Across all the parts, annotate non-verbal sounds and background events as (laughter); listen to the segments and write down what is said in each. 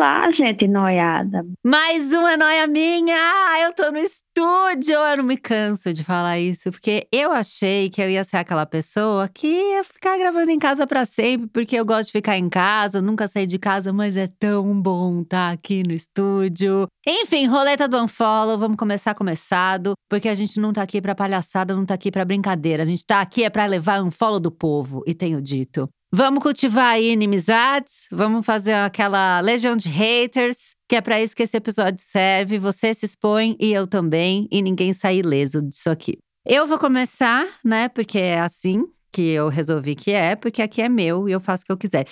Olá, gente noiada. Mais uma noia minha! Ah, eu tô no estúdio! Eu não me canso de falar isso, porque eu achei que eu ia ser aquela pessoa que ia ficar gravando em casa para sempre, porque eu gosto de ficar em casa, nunca sair de casa, mas é tão bom estar tá aqui no estúdio. Enfim, roleta do Unfollow, vamos começar começado, porque a gente não tá aqui pra palhaçada, não tá aqui pra brincadeira. A gente tá aqui é pra levar um follow do povo, e tenho dito. Vamos cultivar inimizades, vamos fazer aquela legião de haters, que é para isso que esse episódio serve. Você se expõe e eu também, e ninguém sai ileso disso aqui. Eu vou começar, né? Porque é assim que eu resolvi que é, porque aqui é meu e eu faço o que eu quiser.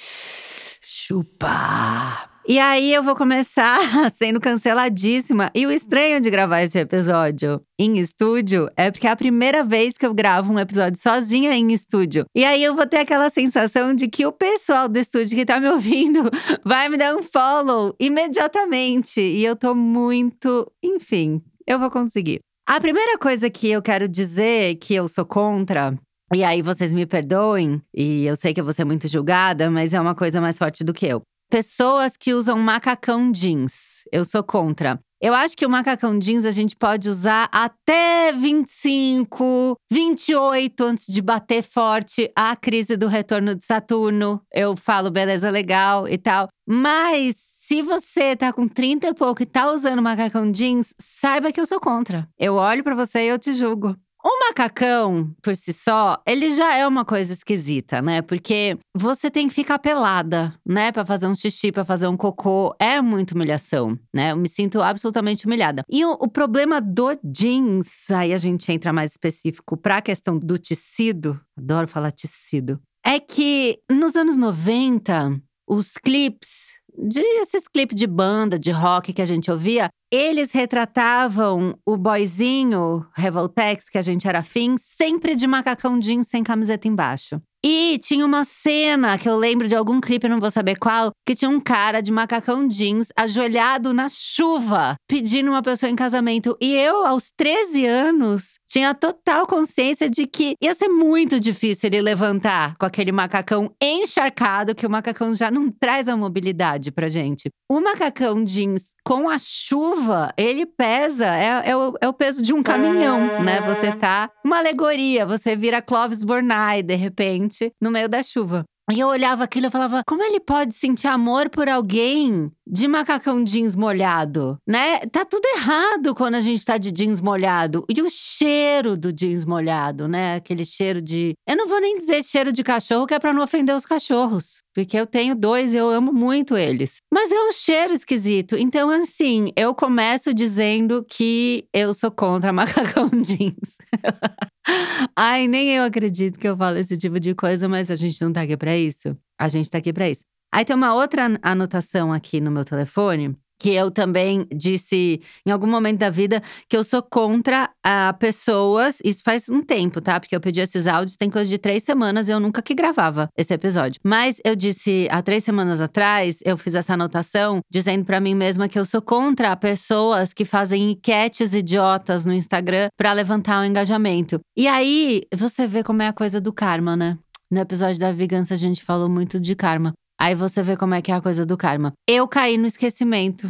Chupa! E aí eu vou começar (laughs) sendo canceladíssima. E o estranho de gravar esse episódio em estúdio é porque é a primeira vez que eu gravo um episódio sozinha em estúdio. E aí eu vou ter aquela sensação de que o pessoal do estúdio que tá me (laughs) ouvindo vai me dar um follow imediatamente. E eu tô muito. Enfim, eu vou conseguir. A primeira coisa que eu quero dizer que eu sou contra e aí vocês me perdoem, e eu sei que eu vou ser muito julgada, mas é uma coisa mais forte do que eu. Pessoas que usam macacão jeans. Eu sou contra. Eu acho que o macacão jeans a gente pode usar até 25, 28 antes de bater forte a crise do retorno de Saturno. Eu falo, beleza, legal e tal. Mas se você tá com 30 e pouco e tá usando macacão jeans, saiba que eu sou contra. Eu olho para você e eu te julgo. O macacão, por si só, ele já é uma coisa esquisita, né? Porque você tem que ficar pelada, né? Pra fazer um xixi, pra fazer um cocô. É muita humilhação, né? Eu me sinto absolutamente humilhada. E o, o problema do jeans, aí a gente entra mais específico pra questão do tecido. Adoro falar tecido. É que nos anos 90, os clipes de esses clipes de banda, de rock que a gente ouvia, eles retratavam o boyzinho Revoltex, que a gente era afim, sempre de macacão jeans sem camiseta embaixo. E tinha uma cena que eu lembro de algum clipe, não vou saber qual, que tinha um cara de macacão jeans ajoelhado na chuva, pedindo uma pessoa em casamento. E eu, aos 13 anos, tinha total consciência de que ia ser muito difícil ele levantar com aquele macacão encharcado, que o macacão já não traz a mobilidade pra gente. O macacão jeans com a chuva, ele pesa, é, é, o, é o peso de um caminhão, né? Você tá. Uma alegoria, você vira Clovis Bornai, de repente, no meio da chuva. E eu olhava aquilo e falava: como ele pode sentir amor por alguém de macacão jeans molhado, né? Tá tudo errado quando a gente tá de jeans molhado. E o cheiro do jeans molhado, né? Aquele cheiro de. Eu não vou nem dizer cheiro de cachorro, que é pra não ofender os cachorros. Porque eu tenho dois e eu amo muito eles. Mas é um cheiro esquisito. Então, assim, eu começo dizendo que eu sou contra (laughs) macacão jeans. (laughs) Ai, nem eu acredito que eu falo esse tipo de coisa, mas a gente não tá aqui pra isso. A gente tá aqui pra isso. Aí tem uma outra anotação aqui no meu telefone que eu também disse em algum momento da vida que eu sou contra a pessoas. Isso faz um tempo, tá? Porque eu pedi esses áudios tem coisa de três semanas e eu nunca que gravava esse episódio. Mas eu disse há três semanas atrás, eu fiz essa anotação dizendo para mim mesma que eu sou contra pessoas que fazem enquetes idiotas no Instagram para levantar o engajamento. E aí você vê como é a coisa do karma, né? No episódio da vingança a gente falou muito de karma. Aí você vê como é que é a coisa do karma. Eu caí no esquecimento.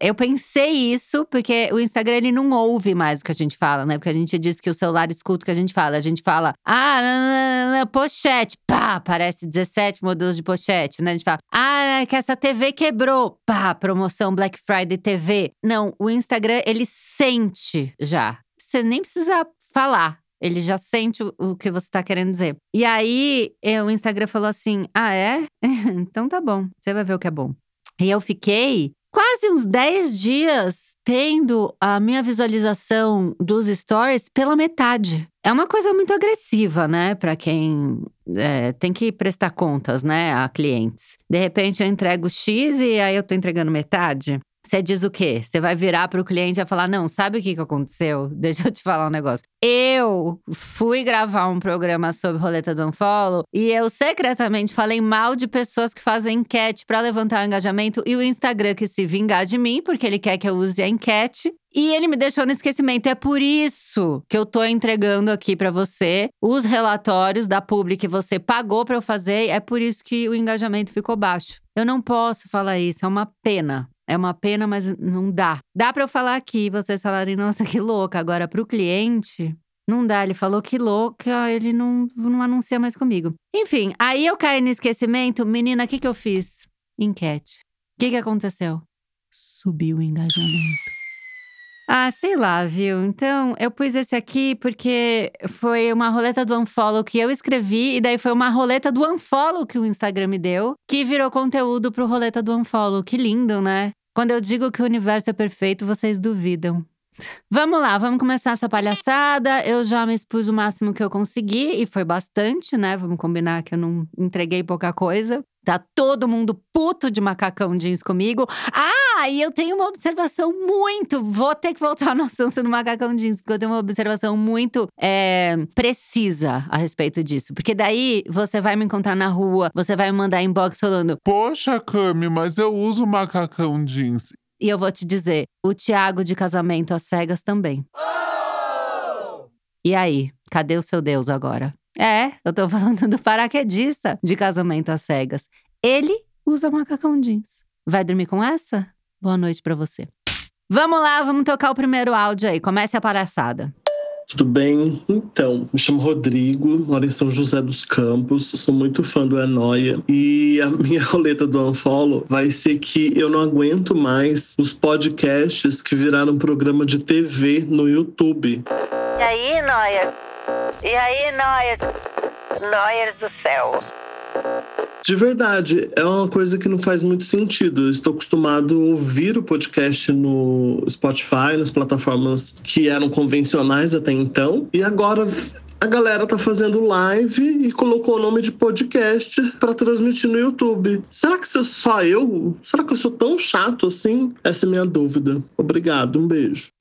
Eu pensei isso porque o Instagram ele não ouve mais o que a gente fala, né? Porque a gente diz que o celular escuta o que a gente fala. A gente fala, ah, pochete, pá, aparece 17 modelos de pochete, né? A gente fala, ah, que essa TV quebrou, pá, promoção Black Friday TV. Não, o Instagram ele sente já. Você nem precisa falar. Ele já sente o, que você tá querendo dizer. E aí, eu, o Instagram falou assim: Ah, é? (laughs) então tá bom, você vai ver o que é bom. E eu fiquei quase uns 10 dias tendo a minha visualização dos stories pela metade. É uma coisa muito agressiva, né? Para quem é, tem que prestar contas, né, a clientes. De repente eu entrego X e aí eu tô entregando metade. Você diz o quê? Você vai virar para o cliente e vai falar: Não, sabe o que, que aconteceu? (laughs) Deixa eu te falar um negócio. Eu fui gravar um programa sobre roleta do Unfollow e eu secretamente falei mal de pessoas que fazem enquete para levantar o engajamento e o Instagram que se vingar de mim, porque ele quer que eu use a enquete. E ele me deixou no esquecimento. É por isso que eu tô entregando aqui para você os relatórios da publi que você pagou para eu fazer. É por isso que o engajamento ficou baixo. Eu não posso falar isso, é uma pena. É uma pena, mas não dá. Dá para eu falar aqui, vocês falarem, nossa, que louca. Agora, para o cliente, não dá. Ele falou que louca, ele não, não anuncia mais comigo. Enfim, aí eu caí no esquecimento. Menina, o que, que eu fiz? Enquete. O que, que aconteceu? Subiu o engajamento. Ah, sei lá, viu? Então, eu pus esse aqui porque foi uma roleta do unfollow que eu escrevi, e daí foi uma roleta do unfollow que o Instagram me deu, que virou conteúdo pro roleta do unfollow. Que lindo, né? Quando eu digo que o universo é perfeito, vocês duvidam. Vamos lá, vamos começar essa palhaçada. Eu já me expus o máximo que eu consegui e foi bastante, né? Vamos combinar que eu não entreguei pouca coisa. Tá todo mundo puto de macacão jeans comigo. Ah, e eu tenho uma observação muito. Vou ter que voltar (laughs) no assunto do macacão jeans, porque eu tenho uma observação muito é, precisa a respeito disso. Porque daí você vai me encontrar na rua, você vai me mandar inbox falando: Poxa, Cami, mas eu uso macacão jeans. E eu vou te dizer: o Tiago de casamento às cegas também. Oh! E aí, cadê o seu Deus agora? É, eu tô (laughs) falando do paraquedista de casamento às cegas. Ele usa macacão jeans. Vai dormir com essa? Boa noite para você. Vamos lá, vamos tocar o primeiro áudio aí. Comece a palhaçada. Tudo bem? Então, me chamo Rodrigo, moro em São José dos Campos, sou muito fã do Enoia e a (laughs) minha roleta do Unfollow vai ser que eu não aguento mais os podcasts que viraram programa de TV no YouTube. E aí, Noia? E aí, Noias? Noias do céu. De verdade, é uma coisa que não faz muito sentido. Eu estou acostumado a ouvir o podcast no Spotify, nas plataformas que eram convencionais até então, e agora a galera tá fazendo live e colocou o nome de podcast para transmitir no YouTube. Será que só eu? Será que eu sou tão chato assim? Essa é minha dúvida. Obrigado, um beijo.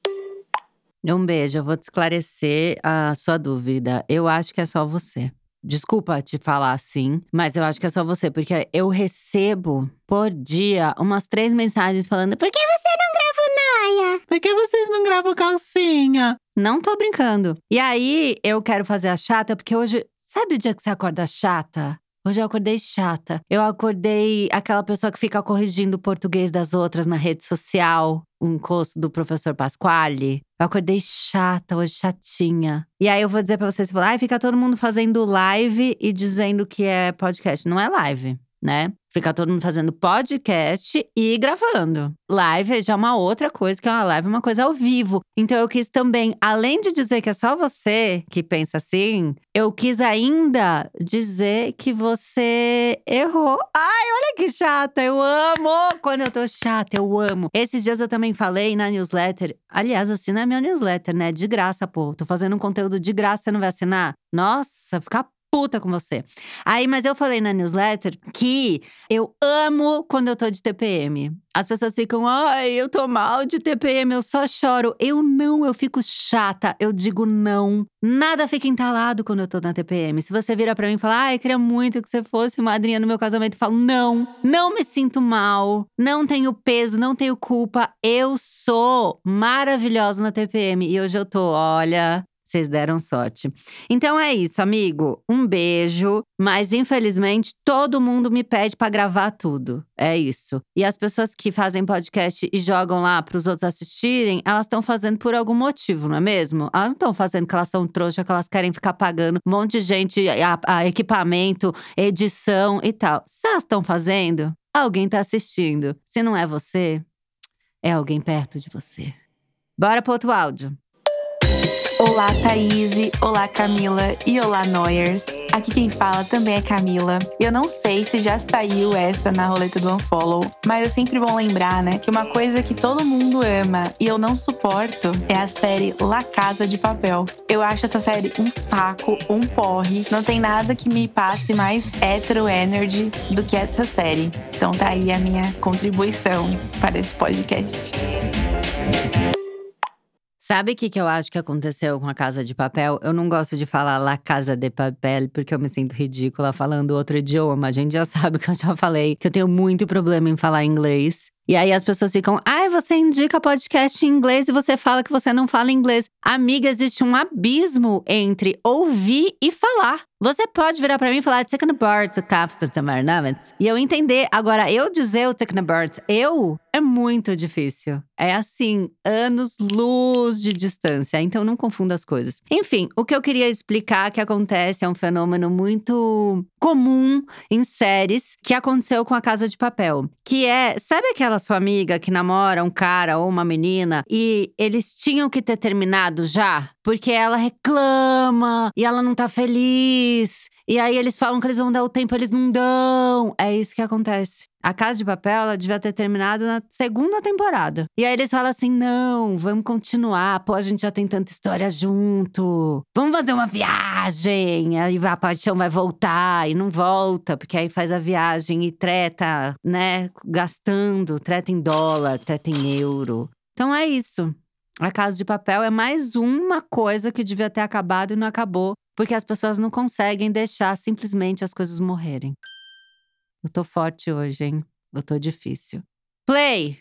Um beijo, eu vou te esclarecer a sua dúvida. Eu acho que é só você. Desculpa te falar assim, mas eu acho que é só você, porque eu recebo por dia umas três mensagens falando: Por que você não grava o Noia? Por que vocês não gravam calcinha? Não tô brincando. E aí eu quero fazer a chata, porque hoje. Sabe o dia que você acorda chata? Hoje eu acordei chata. Eu acordei aquela pessoa que fica corrigindo o português das outras na rede social, o encosto do professor Pasquale. Eu acordei chata, hoje chatinha. E aí eu vou dizer pra vocês, falar, ai, fica todo mundo fazendo live e dizendo que é podcast. Não é live, né? Fica todo mundo fazendo podcast e gravando. Live é já uma outra coisa, que é uma live, uma coisa ao vivo. Então eu quis também, além de dizer que é só você que pensa assim, eu quis ainda dizer que você errou. Ai, olha que chata, eu amo quando eu tô chata, eu amo. Esses dias eu também falei na newsletter, aliás, assina a minha newsletter, né? De graça, pô. Tô fazendo um conteúdo de graça, você não vai assinar? Nossa, fica puta com você. Aí, mas eu falei na newsletter que eu amo quando eu tô de TPM. As pessoas ficam, ai, eu tô mal de TPM, eu só choro. Eu não, eu fico chata, eu digo não. Nada fica entalado quando eu tô na TPM. Se você vira pra mim e fala, ai, queria muito que você fosse madrinha no meu casamento, eu falo, não, não me sinto mal, não tenho peso, não tenho culpa. Eu sou maravilhosa na TPM. E hoje eu tô, olha, vocês deram sorte. Então é isso, amigo. Um beijo. Mas infelizmente todo mundo me pede para gravar tudo. É isso. E as pessoas que fazem podcast e jogam lá para os outros assistirem, elas estão fazendo por algum motivo, não é mesmo? Elas não estão fazendo que elas são trouxa, que elas querem ficar pagando um monte de gente, a, a equipamento, edição e tal. Se elas estão fazendo, alguém está assistindo. Se não é você, é alguém perto de você. Bora pro outro áudio. Olá, Thaís. Olá, Camila. E olá, Noyers. Aqui quem fala também é Camila. Eu não sei se já saiu essa na roleta do Unfollow, mas é sempre bom lembrar, né, que uma coisa que todo mundo ama e eu não suporto é a série La Casa de Papel. Eu acho essa série um saco, um porre. Não tem nada que me passe mais hetero energy do que essa série. Então tá aí a minha contribuição para esse podcast. Sabe o que, que eu acho que aconteceu com a Casa de Papel? Eu não gosto de falar La Casa de Papel, porque eu me sinto ridícula falando outro idioma. A gente já (laughs) sabe que eu já falei que eu tenho muito problema em falar inglês. E aí as pessoas ficam, ai, você indica podcast em inglês e você fala que você não fala inglês. Amiga, existe um abismo entre ouvir e falar. Você pode virar para mim e falar Kapstamarnamets, e eu entender. Agora, eu dizer o Teknobart, eu, é muito difícil. É assim, anos luz de distância. Então não confunda as coisas. Enfim, o que eu queria explicar que acontece é um fenômeno muito comum em séries que aconteceu com a Casa de Papel. Que é, sabe aquela sua amiga que namora um cara ou uma menina e eles tinham que ter terminado já? Porque ela reclama e ela não tá feliz. E aí eles falam que eles vão dar o tempo, eles não dão. É isso que acontece. A Casa de Papel, ela devia ter terminado na segunda temporada. E aí eles falam assim: não, vamos continuar. Pô, a gente já tem tanta história junto. Vamos fazer uma viagem. Aí a paixão vai voltar e não volta, porque aí faz a viagem e treta, né? Gastando, treta em dólar, treta em euro. Então é isso. A Casa de Papel é mais uma coisa que devia ter acabado e não acabou, porque as pessoas não conseguem deixar simplesmente as coisas morrerem. Eu tô forte hoje, hein? Eu tô difícil. Play!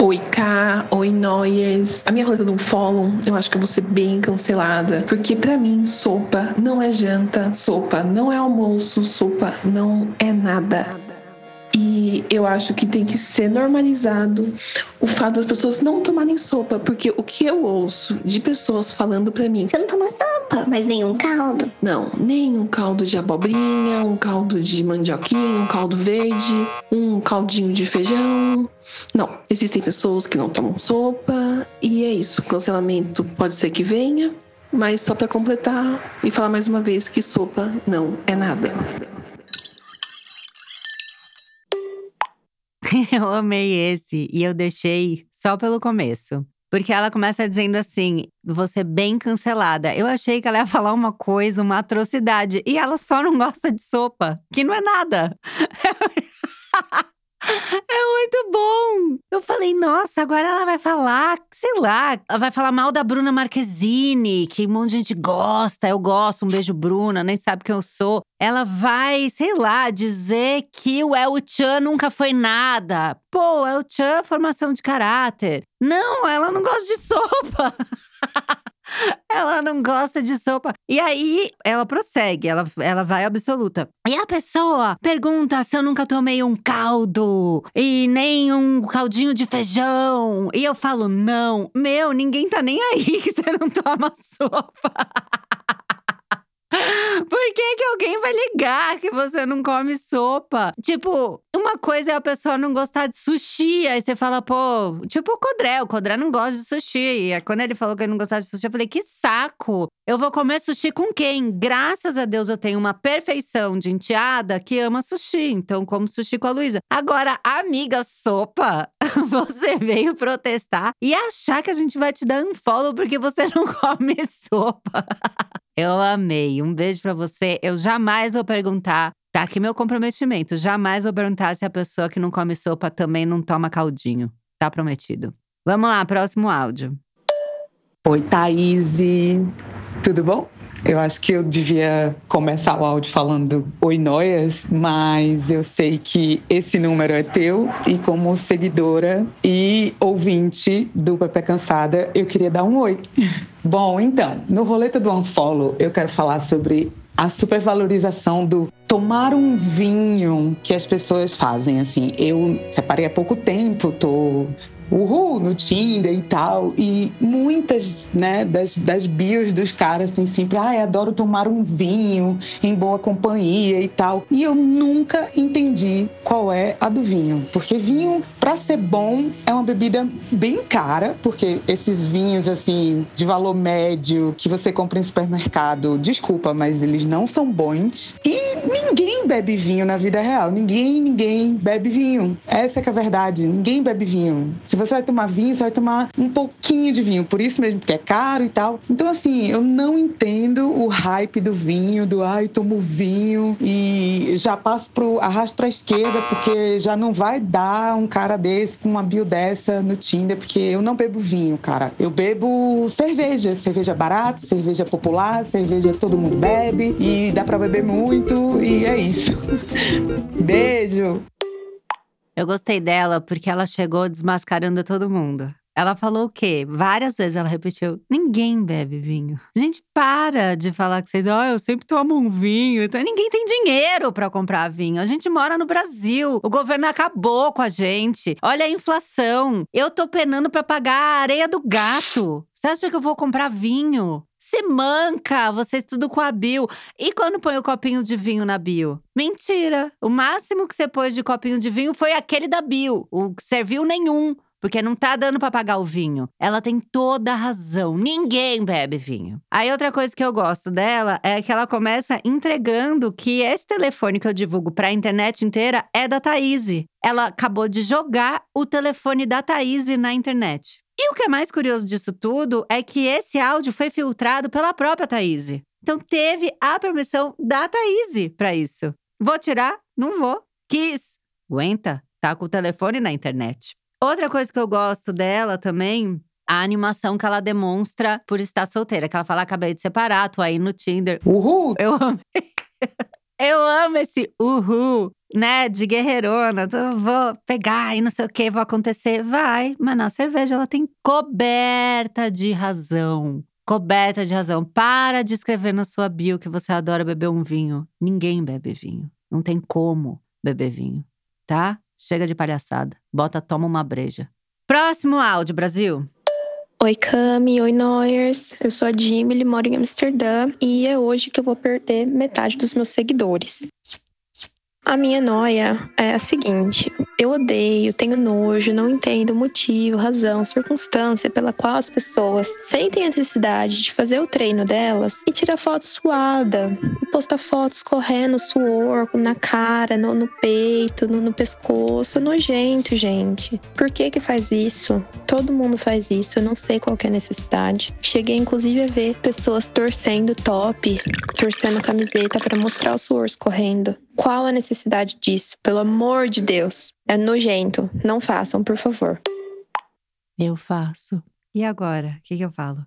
Oi, K, oi, Noyers. A minha roleta do follow, eu acho que eu vou ser bem cancelada. Porque para mim, sopa não é janta, sopa não é almoço, sopa não é nada. E eu acho que tem que ser normalizado o fato das pessoas não tomarem sopa, porque o que eu ouço de pessoas falando para mim, Você não toma sopa, mas nenhum caldo. não, nem um caldo de abobrinha, um caldo de mandioquinha, um caldo verde, um caldinho de feijão. Não, existem pessoas que não tomam sopa e é isso. Cancelamento pode ser que venha, mas só para completar e falar mais uma vez que sopa não é nada. (laughs) Eu amei esse e eu deixei só pelo começo. Porque ela começa dizendo assim: você bem cancelada. Eu achei que ela ia falar uma coisa, uma atrocidade. E ela só não gosta de sopa, que não é nada. (laughs) É muito bom! Eu falei, nossa, agora ela vai falar, sei lá, ela vai falar mal da Bruna Marquezine, que um monte de gente gosta, eu gosto, um beijo, Bruna, nem sabe quem eu sou. Ela vai, sei lá, dizer que o El Chan nunca foi nada. Pô, El Chan, formação de caráter. Não, ela não gosta de sopa. (laughs) Ela não gosta de sopa. E aí, ela prossegue, ela, ela vai absoluta. E a pessoa pergunta se eu nunca tomei um caldo e nem um caldinho de feijão. E eu falo, não, meu, ninguém tá nem aí (laughs) que você não toma sopa. Por que, que alguém vai ligar que você não come sopa? Tipo, uma coisa é a pessoa não gostar de sushi. Aí você fala, pô, tipo o Codré. O Codré não gosta de sushi. Aí, quando ele falou que ele não gostava de sushi, eu falei, que saco! Eu vou comer sushi com quem? Graças a Deus eu tenho uma perfeição de enteada que ama sushi. Então, como sushi com a Luísa. Agora, amiga sopa, (laughs) você veio protestar e achar que a gente vai te dar um follow porque você não come sopa. (laughs) Eu amei. Um beijo pra você. Eu jamais vou perguntar. Tá aqui meu comprometimento. Jamais vou perguntar se a pessoa que não come sopa também não toma caldinho. Tá prometido. Vamos lá, próximo áudio. Oi, Thaís. Tudo bom? Eu acho que eu devia começar o áudio falando Oi, Noias, mas eu sei que esse número é teu e como seguidora e ouvinte do Pepe Cansada, eu queria dar um oi. (laughs) Bom, então, no roleta do Unfollow, eu quero falar sobre a supervalorização do tomar um vinho que as pessoas fazem. Assim, eu separei há pouco tempo, tô uhul no Tinder e tal. E muitas, né, das, das bios dos caras tem sempre, ah, adoro tomar um vinho em boa companhia e tal. E eu nunca entendi qual é a do vinho, porque vinho, para ser bom, é uma bebida bem cara, porque esses vinhos assim de valor médio que você compra em supermercado, desculpa, mas eles não são bons. E ninguém bebe vinho na vida real. Ninguém, ninguém bebe vinho. Essa é, é a verdade. Ninguém bebe vinho. Se você vai tomar vinho, você vai tomar um pouquinho de vinho. Por isso mesmo, porque é caro e tal. Então, assim, eu não entendo o hype do vinho, do ai, tomo vinho e já passo pro arrasto pra esquerda, porque já não vai dar um cara desse com uma bio dessa no Tinder, porque eu não bebo vinho, cara. Eu bebo cerveja. Cerveja barata, cerveja popular, cerveja que todo mundo bebe e dá para beber muito e é isso. (laughs) Beijo! Eu gostei dela porque ela chegou desmascarando todo mundo. Ela falou o quê? Várias vezes ela repetiu: ninguém bebe vinho. Gente, para de falar que vocês, ó, oh, eu sempre tomo um vinho. Então, ninguém tem dinheiro para comprar vinho. A gente mora no Brasil. O governo acabou com a gente. Olha a inflação. Eu tô penando para pagar a areia do gato. Você acha que eu vou comprar vinho? Se manca, vocês tudo com a bio. E quando põe o copinho de vinho na bio? Mentira! O máximo que você pôs de copinho de vinho foi aquele da bio. O serviu nenhum. Porque não tá dando para pagar o vinho. Ela tem toda a razão. Ninguém bebe vinho. Aí outra coisa que eu gosto dela é que ela começa entregando que esse telefone que eu divulgo para a internet inteira é da Thaís. Ela acabou de jogar o telefone da Thaís na internet. E o que é mais curioso disso tudo é que esse áudio foi filtrado pela própria Thaís. Então teve a permissão da Thaís para isso. Vou tirar? Não vou. Quis. Aguenta, tá com o telefone na internet. Outra coisa que eu gosto dela também a animação que ela demonstra por estar solteira. Que ela fala: acabei de separar, tô aí no Tinder. Uhul! Eu amo. (laughs) eu amo esse uhul né, de guerreirona, vou pegar e não sei o que, vou acontecer. Vai, mas na cerveja ela tem coberta de razão. Coberta de razão. Para de escrever na sua bio que você adora beber um vinho. Ninguém bebe vinho. Não tem como beber vinho, tá? Chega de palhaçada. Bota, toma uma breja. Próximo áudio, Brasil. Oi, Cami. Oi, Noyers. Eu sou a Jimmy, moro em Amsterdã e é hoje que eu vou perder metade dos meus seguidores. A minha noia é a seguinte: eu odeio, tenho nojo, não entendo o motivo, razão, circunstância pela qual as pessoas sentem a necessidade de fazer o treino delas e tirar foto suada, e postar fotos correndo suor na cara, no, no peito, no, no, pescoço. Nojento, gente. Por que que faz isso? Todo mundo faz isso, eu não sei qual é a necessidade. Cheguei inclusive a ver pessoas torcendo top, torcendo camiseta para mostrar o suor escorrendo. Qual a necessidade disso? Pelo amor de Deus. É nojento. Não façam, por favor. Eu faço. E agora? O que, que eu falo?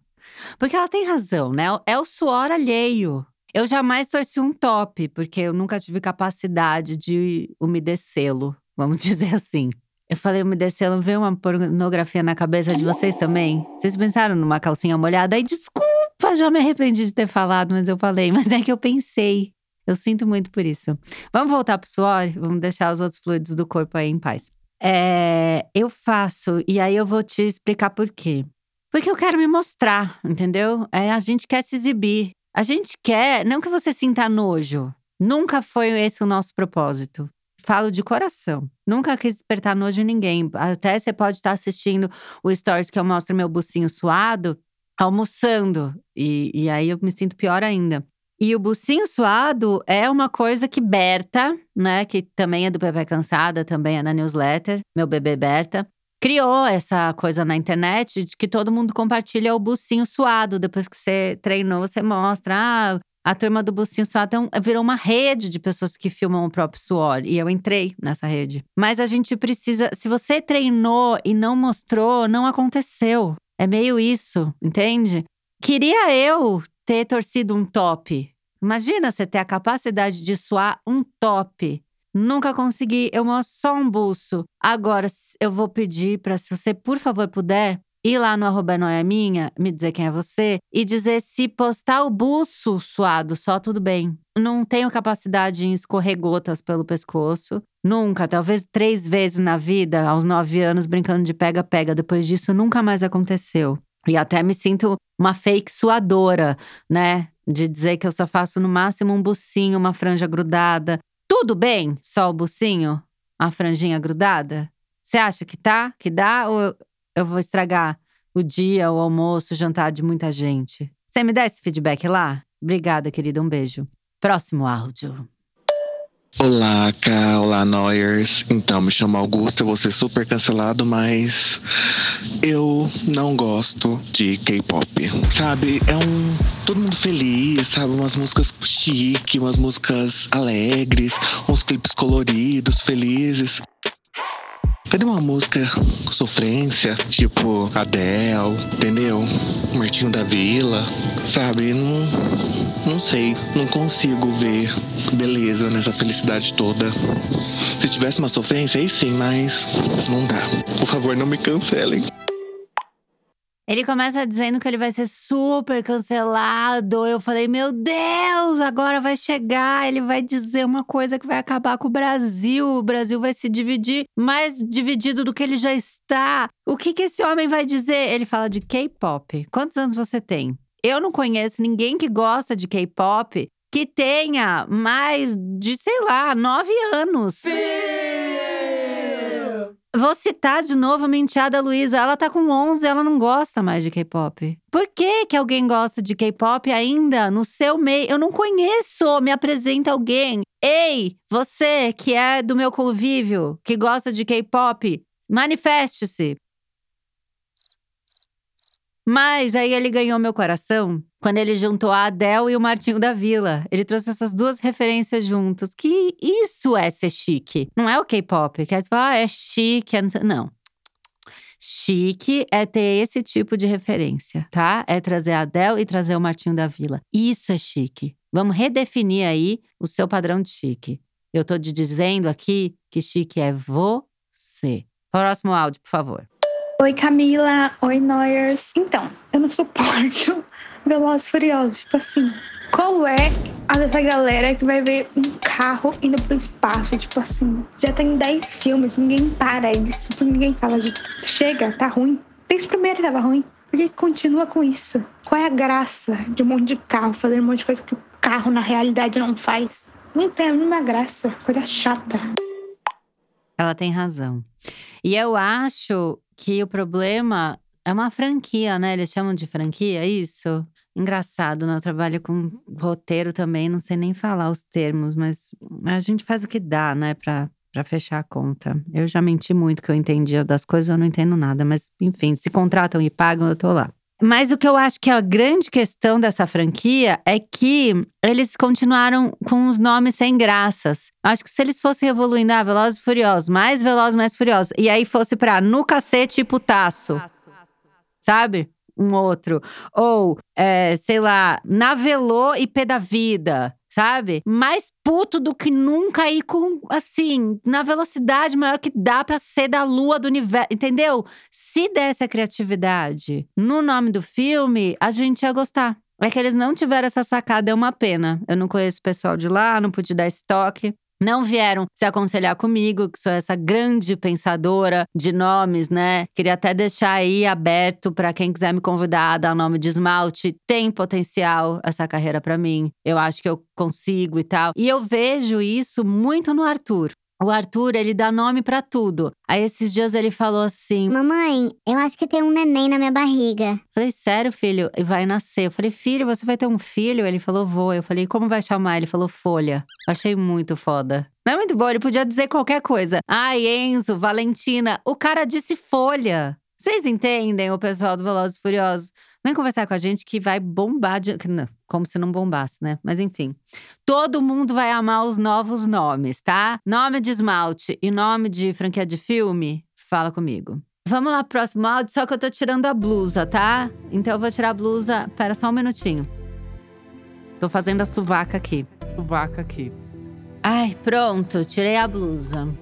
Porque ela tem razão, né? É o suor alheio. Eu jamais torci um top, porque eu nunca tive capacidade de umedecê-lo, vamos (laughs) dizer assim. Eu falei umedecê-lo, veio uma pornografia na cabeça de vocês também? Vocês pensaram numa calcinha molhada? Aí desculpa, já me arrependi de ter falado, mas eu falei. Mas é que eu pensei. Eu sinto muito por isso. Vamos voltar pro suor? Vamos deixar os outros fluidos do corpo aí em paz. É, eu faço, e aí eu vou te explicar por quê. Porque eu quero me mostrar, entendeu? É, a gente quer se exibir. A gente quer, não que você sinta nojo. Nunca foi esse o nosso propósito. Falo de coração. Nunca quis despertar nojo em ninguém. Até você pode estar assistindo o stories que eu mostro meu bucinho suado, almoçando. E, e aí eu me sinto pior ainda. E o bucinho suado é uma coisa que Berta, né, que também é do Bebê Cansada, também é na newsletter, meu bebê Berta, criou essa coisa na internet de que todo mundo compartilha o bucinho suado. Depois que você treinou, você mostra. Ah, a turma do bucinho suado então, virou uma rede de pessoas que filmam o próprio suor. E eu entrei nessa rede. Mas a gente precisa. Se você treinou e não mostrou, não aconteceu. É meio isso, entende? Queria eu ter torcido um top. Imagina você ter a capacidade de suar um top. Nunca consegui, eu mostro só um buço. Agora, eu vou pedir para, se você, por favor, puder, ir lá no arroba noia minha, me dizer quem é você e dizer se postar o buço suado só tudo bem. Não tenho capacidade em escorrer gotas pelo pescoço. Nunca, talvez três vezes na vida, aos nove anos, brincando de pega-pega. Depois disso, nunca mais aconteceu. E até me sinto uma fake suadora, né? De dizer que eu só faço no máximo um bucinho, uma franja grudada. Tudo bem, só o bucinho? A franjinha grudada? Você acha que tá? Que dá? Ou eu vou estragar o dia, o almoço, o jantar de muita gente? Você me dá esse feedback lá? Obrigada, querida. Um beijo. Próximo áudio. Olá, Ká, olá, Noyers. Então, me chamo Augusto, eu vou ser super cancelado, mas eu não gosto de K-pop. Sabe, é um. Todo mundo feliz, sabe? Umas músicas chique, umas músicas alegres, uns clipes coloridos, felizes. Cadê uma música sofrência, tipo Adele, entendeu? Martinho da Vila, sabe? Não, não sei, não consigo ver beleza nessa felicidade toda. Se tivesse uma sofrência, aí sim, mas não dá. Por favor, não me cancelem. Ele começa dizendo que ele vai ser super cancelado. Eu falei, meu Deus, agora vai chegar. Ele vai dizer uma coisa que vai acabar com o Brasil. O Brasil vai se dividir mais dividido do que ele já está. O que, que esse homem vai dizer? Ele fala de K-pop. Quantos anos você tem? Eu não conheço ninguém que gosta de K-pop que tenha mais de, sei lá, nove anos. Vou citar de novo a menteada Luísa. Ela tá com 11, ela não gosta mais de K-pop. Por que que alguém gosta de K-pop ainda no seu meio? Eu não conheço. Me apresenta alguém. Ei, você que é do meu convívio, que gosta de K-pop, manifeste-se. Mas aí ele ganhou meu coração quando ele juntou a Adele e o Martinho da Vila. Ele trouxe essas duas referências juntos. Que isso é ser chique. Não é o K-pop, que é tipo, ah, é chique. é não Não. Chique é ter esse tipo de referência, tá? É trazer a Adele e trazer o Martinho da Vila. Isso é chique. Vamos redefinir aí o seu padrão de chique. Eu tô te dizendo aqui que chique é você. Próximo áudio, por favor. Oi, Camila. Oi, Noyers. Então, eu não suporto Velozes Furiosos. Tipo assim, qual é a dessa galera que vai ver um carro indo pro espaço? Tipo assim, já tem 10 filmes, ninguém para isso. Tipo, ninguém fala de chega, tá ruim. Desde o primeiro tava ruim. Por que continua com isso? Qual é a graça de um monte de carro fazendo um monte de coisa que o carro na realidade não faz? Não tem a mínima graça. Coisa chata. Ela tem razão. E eu acho que o problema é uma franquia, né? Eles chamam de franquia, é isso? Engraçado, né? Eu trabalho com roteiro também, não sei nem falar os termos, mas a gente faz o que dá, né, pra, pra fechar a conta. Eu já menti muito que eu entendia das coisas, eu não entendo nada, mas enfim, se contratam e pagam, eu tô lá. Mas o que eu acho que é a grande questão dessa franquia é que eles continuaram com os nomes sem graças. Acho que se eles fossem evoluindo, ah, Velozes e Furiosos, mais Velozes, mais Furiosos, e aí fosse pra no cacete e putaço, sabe? Um outro. Ou, é, sei lá, navelô e pé da vida. Sabe? Mais puto do que nunca ir com, assim, na velocidade maior que dá pra ser da lua do universo. Entendeu? Se desse a criatividade no nome do filme, a gente ia gostar. É que eles não tiveram essa sacada, é uma pena. Eu não conheço o pessoal de lá, não pude dar estoque. Não vieram se aconselhar comigo, que sou essa grande pensadora de nomes, né? Queria até deixar aí aberto para quem quiser me convidar a dar nome de esmalte. Tem potencial essa carreira para mim. Eu acho que eu consigo e tal. E eu vejo isso muito no Arthur. O Arthur, ele dá nome pra tudo. Aí esses dias ele falou assim: Mamãe, eu acho que tem um neném na minha barriga. Falei, sério, filho? E vai nascer. Eu falei, filho, você vai ter um filho? Ele falou, vou. Eu falei, como vai chamar? Ele falou, Folha. Achei muito foda. Não é muito bom, ele podia dizer qualquer coisa. Ai, Enzo, Valentina. O cara disse Folha. Vocês entendem, o pessoal do Velozes e Furiosos? Vem conversar com a gente que vai bombar de. Como se não bombasse, né? Mas enfim. Todo mundo vai amar os novos nomes, tá? Nome de esmalte e nome de franquia de filme, fala comigo. Vamos lá, pro próximo áudio, só que eu tô tirando a blusa, tá? Então eu vou tirar a blusa. Pera só um minutinho. Tô fazendo a suvaca aqui. Vaca aqui. Ai, pronto, tirei a blusa.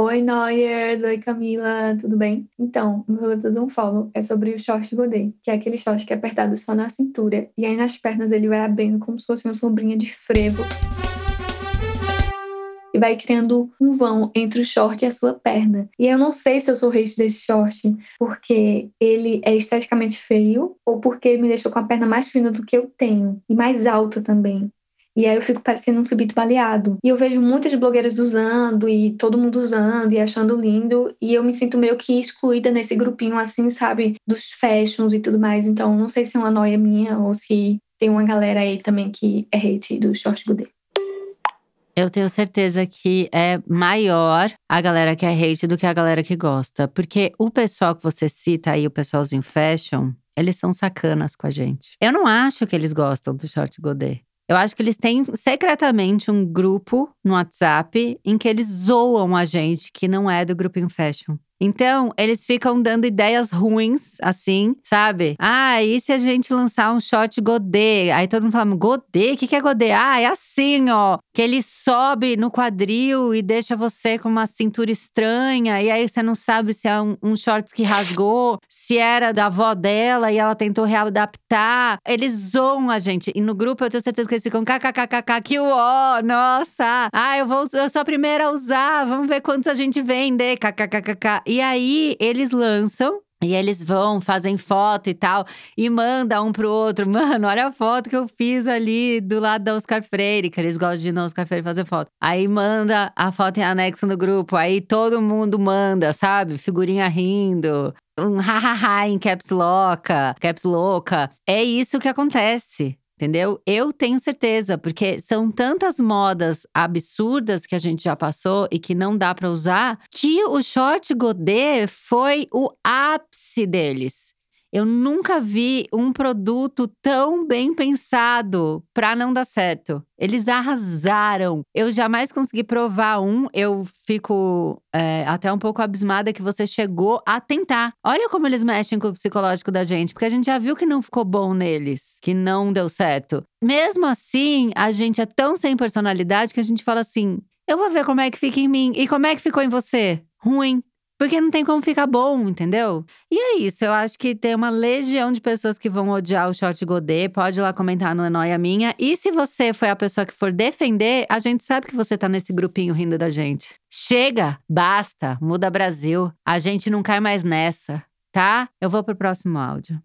Oi, Noyers! Oi, Camila! Tudo bem? Então, o meu roleta do um follow é sobre o short godê, que é aquele short que é apertado só na cintura e aí nas pernas ele vai abrindo como se fosse uma sombrinha de frevo e vai criando um vão entre o short e a sua perna. E eu não sei se eu sou hate desse short porque ele é esteticamente feio ou porque me deixou com a perna mais fina do que eu tenho e mais alta também. E aí eu fico parecendo um subito baleado. E eu vejo muitas blogueiras usando e todo mundo usando e achando lindo. E eu me sinto meio que excluída nesse grupinho assim, sabe? Dos fashions e tudo mais. Então não sei se é uma noia minha ou se tem uma galera aí também que é hate do short godê. Eu tenho certeza que é maior a galera que é hate do que a galera que gosta. Porque o pessoal que você cita aí, o pessoalzinho fashion, eles são sacanas com a gente. Eu não acho que eles gostam do short godê. Eu acho que eles têm secretamente um grupo no WhatsApp em que eles zoam a gente que não é do grupo em fashion. Então, eles ficam dando ideias ruins, assim, sabe? Ah, e se a gente lançar um short godê? Aí todo mundo fala, godê? O que, que é godê? Ah, é assim, ó. Que ele sobe no quadril e deixa você com uma cintura estranha. E aí você não sabe se é um, um shorts que rasgou, se era da avó dela e ela tentou readaptar. Eles zoam a gente. E no grupo eu tenho certeza que eles ficam kkkk, que ó, nossa. Ah, eu, vou, eu sou a primeira a usar. Vamos ver quantos a gente vende. kkkk. E aí eles lançam e eles vão, fazem foto e tal, e manda um pro outro. (laughs) Mano, olha a foto que eu fiz ali do lado da Oscar Freire, que eles gostam de ir no Oscar Freire fazer foto. Aí manda a foto em anexo no grupo. Aí todo mundo manda, sabe? Figurinha rindo. Um hahaha em caps louca, caps louca. É isso que acontece. Entendeu? Eu tenho certeza, porque são tantas modas absurdas que a gente já passou e que não dá para usar, que o short godê foi o ápice deles. Eu nunca vi um produto tão bem pensado para não dar certo. Eles arrasaram. Eu jamais consegui provar um. Eu fico é, até um pouco abismada que você chegou a tentar. Olha como eles mexem com o psicológico da gente, porque a gente já viu que não ficou bom neles, que não deu certo. Mesmo assim, a gente é tão sem personalidade que a gente fala assim: eu vou ver como é que fica em mim. E como é que ficou em você? Ruim. Porque não tem como ficar bom, entendeu? E é isso, eu acho que tem uma legião de pessoas que vão odiar o short godê. Pode ir lá comentar no É Noia Minha. E se você foi a pessoa que for defender, a gente sabe que você tá nesse grupinho rindo da gente. Chega, basta, muda Brasil. A gente não cai mais nessa, tá? Eu vou pro próximo áudio.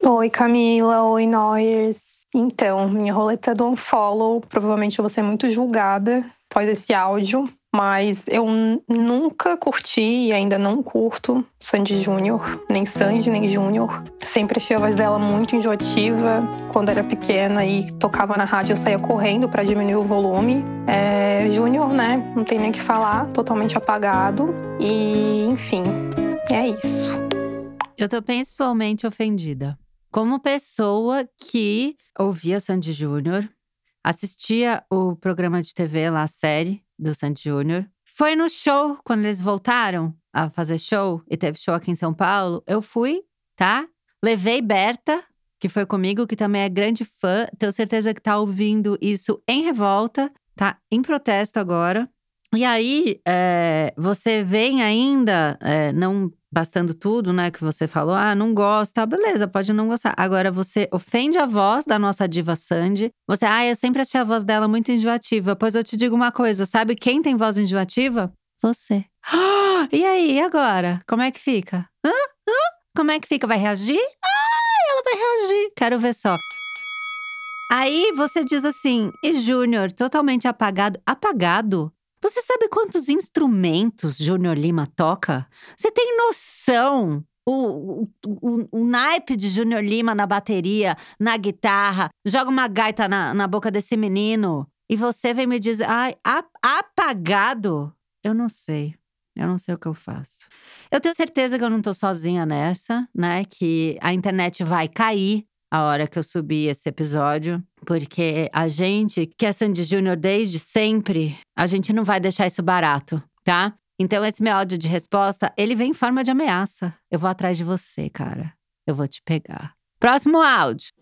Oi, Camila. Oi, Noyers. Então, minha roleta do unfollow. Provavelmente eu vou ser muito julgada após esse áudio. Mas eu nunca curti e ainda não curto Sandy Júnior, nem Sandy, nem Júnior. Sempre achei a voz dela muito enjoativa. Quando era pequena e tocava na rádio, eu saía correndo para diminuir o volume. É, Júnior, né? Não tem nem o que falar, totalmente apagado. E, enfim, é isso. Eu tô pessoalmente ofendida. Como pessoa que ouvia Sandy Júnior, assistia o programa de TV lá, a série do Sandy Júnior. Foi no show, quando eles voltaram a fazer show, e teve show aqui em São Paulo. Eu fui, tá? Levei Berta, que foi comigo, que também é grande fã. Tenho certeza que tá ouvindo isso em revolta, tá? Em protesto agora. E aí, é, você vem ainda, é, não bastando tudo, né, que você falou, ah, não gosta, beleza, pode não gostar. Agora você ofende a voz da nossa diva Sandy. Você, ah, eu sempre achei a voz dela muito enjoativa. Pois eu te digo uma coisa, sabe quem tem voz enjoativa? Você. e aí, agora? Como é que fica? Hã? Hã? Como é que fica? Vai reagir? Ah, ela vai reagir. Quero ver só. Aí você diz assim, e Júnior, totalmente apagado. Apagado? Você sabe quantos instrumentos Júnior Lima toca? Você tem noção? O, o, o, o, naipe de Júnior Lima na bateria, na guitarra, joga uma gaita na, na boca desse menino. E você vem me dizer, ai, apagado? Eu não sei. Eu não sei o que eu faço. Eu tenho certeza que eu não tô sozinha nessa, né? Que a internet vai cair a hora que eu subir esse episódio, porque a gente, que é Sandy Júnior desde sempre, a gente não vai deixar isso barato, tá? Então esse meu áudio de resposta, ele vem em forma de ameaça. Eu vou atrás de você, cara. Eu vou te pegar. Próximo áudio.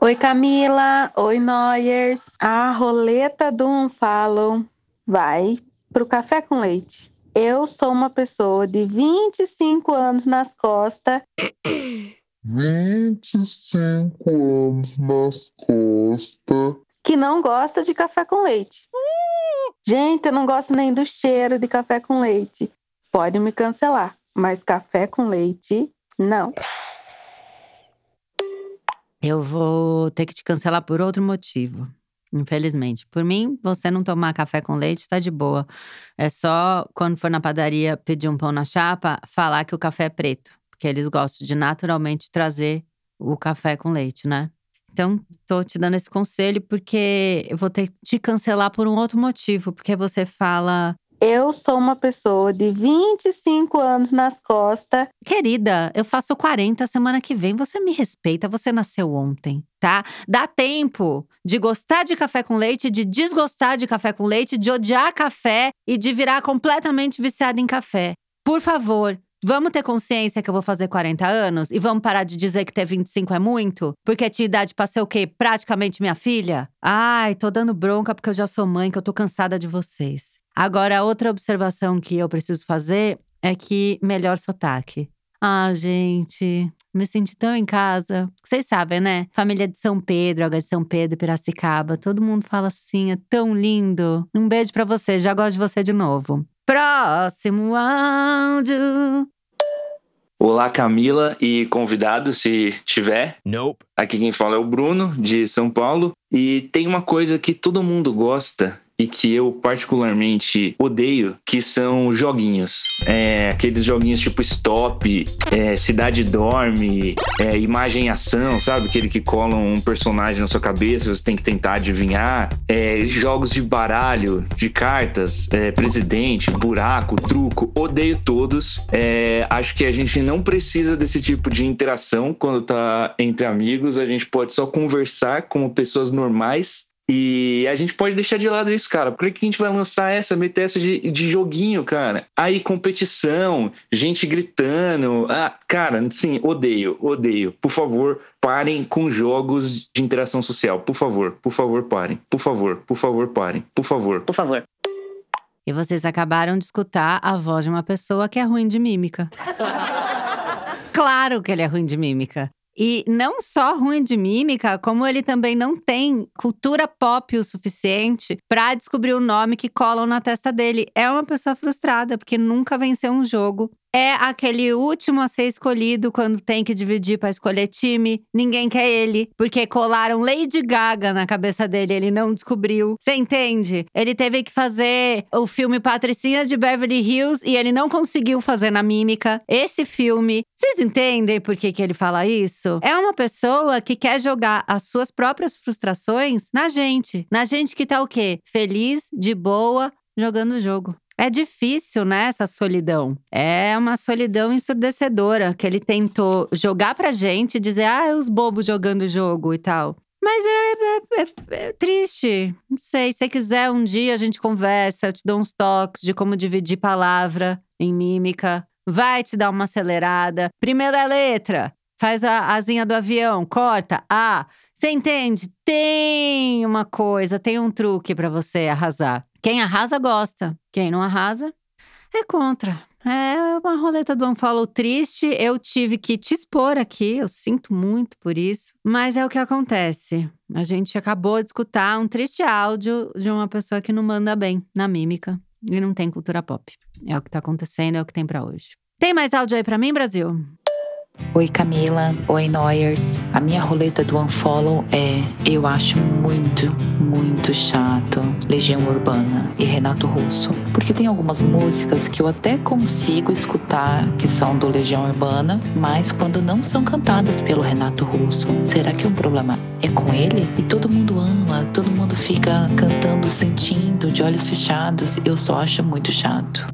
Oi, Camila. Oi, Noyers. A roleta do Unfollow vai pro café com leite. Eu sou uma pessoa de 25 anos nas costas 25 anos nas costas. que não gosta de café com leite. Gente, eu não gosto nem do cheiro de café com leite. Pode me cancelar, mas café com leite, não. Eu vou ter que te cancelar por outro motivo. Infelizmente. Por mim, você não tomar café com leite tá de boa. É só quando for na padaria pedir um pão na chapa, falar que o café é preto. Porque eles gostam de naturalmente trazer o café com leite, né? Então, tô te dando esse conselho porque eu vou ter que te cancelar por um outro motivo. Porque você fala. Eu sou uma pessoa de 25 anos nas costas. Querida, eu faço 40 semana que vem. Você me respeita, você nasceu ontem, tá? Dá tempo de gostar de café com leite, de desgostar de café com leite, de odiar café e de virar completamente viciada em café. Por favor, vamos ter consciência que eu vou fazer 40 anos e vamos parar de dizer que ter 25 é muito? Porque tinha idade pra ser o quê? Praticamente minha filha? Ai, tô dando bronca porque eu já sou mãe, que eu tô cansada de vocês. Agora, outra observação que eu preciso fazer é que melhor sotaque. Ah, gente, me senti tão em casa. Vocês sabem, né? Família de São Pedro, Água de São Pedro, Piracicaba. Todo mundo fala assim, é tão lindo. Um beijo pra você, já gosto de você de novo. Próximo áudio. Olá, Camila e convidado, se tiver. Nope. Aqui quem fala é o Bruno, de São Paulo. E tem uma coisa que todo mundo gosta e que eu particularmente odeio, que são joguinhos. É, aqueles joguinhos tipo Stop, é, Cidade Dorme, é, Imagem Ação, sabe? Aquele que colam um personagem na sua cabeça, você tem que tentar adivinhar. É, jogos de baralho, de cartas, é, presidente, buraco, truco, odeio todos. É, acho que a gente não precisa desse tipo de interação quando tá entre amigos, a gente pode só conversar como pessoas normais e a gente pode deixar de lado isso, cara. Por que a gente vai lançar essa, meter essa de, de joguinho, cara? Aí, competição, gente gritando. Ah, cara, sim, odeio, odeio. Por favor, parem com jogos de interação social. Por favor, por favor, parem. Por favor, por favor, parem. Por favor. Por favor. E vocês acabaram de escutar a voz de uma pessoa que é ruim de mímica. (laughs) claro que ele é ruim de mímica. E não só ruim de mímica, como ele também não tem cultura pop o suficiente pra descobrir o nome que colam na testa dele. É uma pessoa frustrada, porque nunca venceu um jogo. É aquele último a ser escolhido quando tem que dividir pra escolher time. Ninguém quer ele, porque colaram Lady Gaga na cabeça dele, ele não descobriu. Você entende? Ele teve que fazer o filme Patricinhas de Beverly Hills e ele não conseguiu fazer na mímica. Esse filme. Vocês entendem por que, que ele fala isso? É uma pessoa que quer jogar as suas próprias frustrações na gente. Na gente que tá o quê? Feliz, de boa, jogando o jogo. É difícil, né, essa solidão. É uma solidão ensurdecedora que ele tentou jogar pra gente dizer, ah, os bobos jogando o jogo e tal. Mas é, é- é- é triste. Não sei, se você quiser um dia a gente conversa, eu te dou uns toques de como dividir palavra em mímica. Vai te dar uma acelerada. Primeira letra, faz a asinha do avião, corta. A. Você entende? Tem uma coisa, tem um truque pra você arrasar. Quem arrasa gosta. Quem não arrasa é contra. É uma roleta do unfollow triste. Eu tive que te expor aqui, eu sinto muito por isso. Mas é o que acontece. A gente acabou de escutar um triste áudio de uma pessoa que não manda bem na mímica e não tem cultura pop. É o que tá acontecendo, é o que tem pra hoje. Tem mais áudio aí pra mim, Brasil? Oi Camila, oi Noyers. A minha roleta do Unfollow é Eu acho muito, muito chato Legião Urbana e Renato Russo. Porque tem algumas músicas que eu até consigo escutar que são do Legião Urbana, mas quando não são cantadas pelo Renato Russo, será que o problema é com ele? E todo mundo ama, todo mundo fica cantando, sentindo, de olhos fechados. Eu só acho muito chato.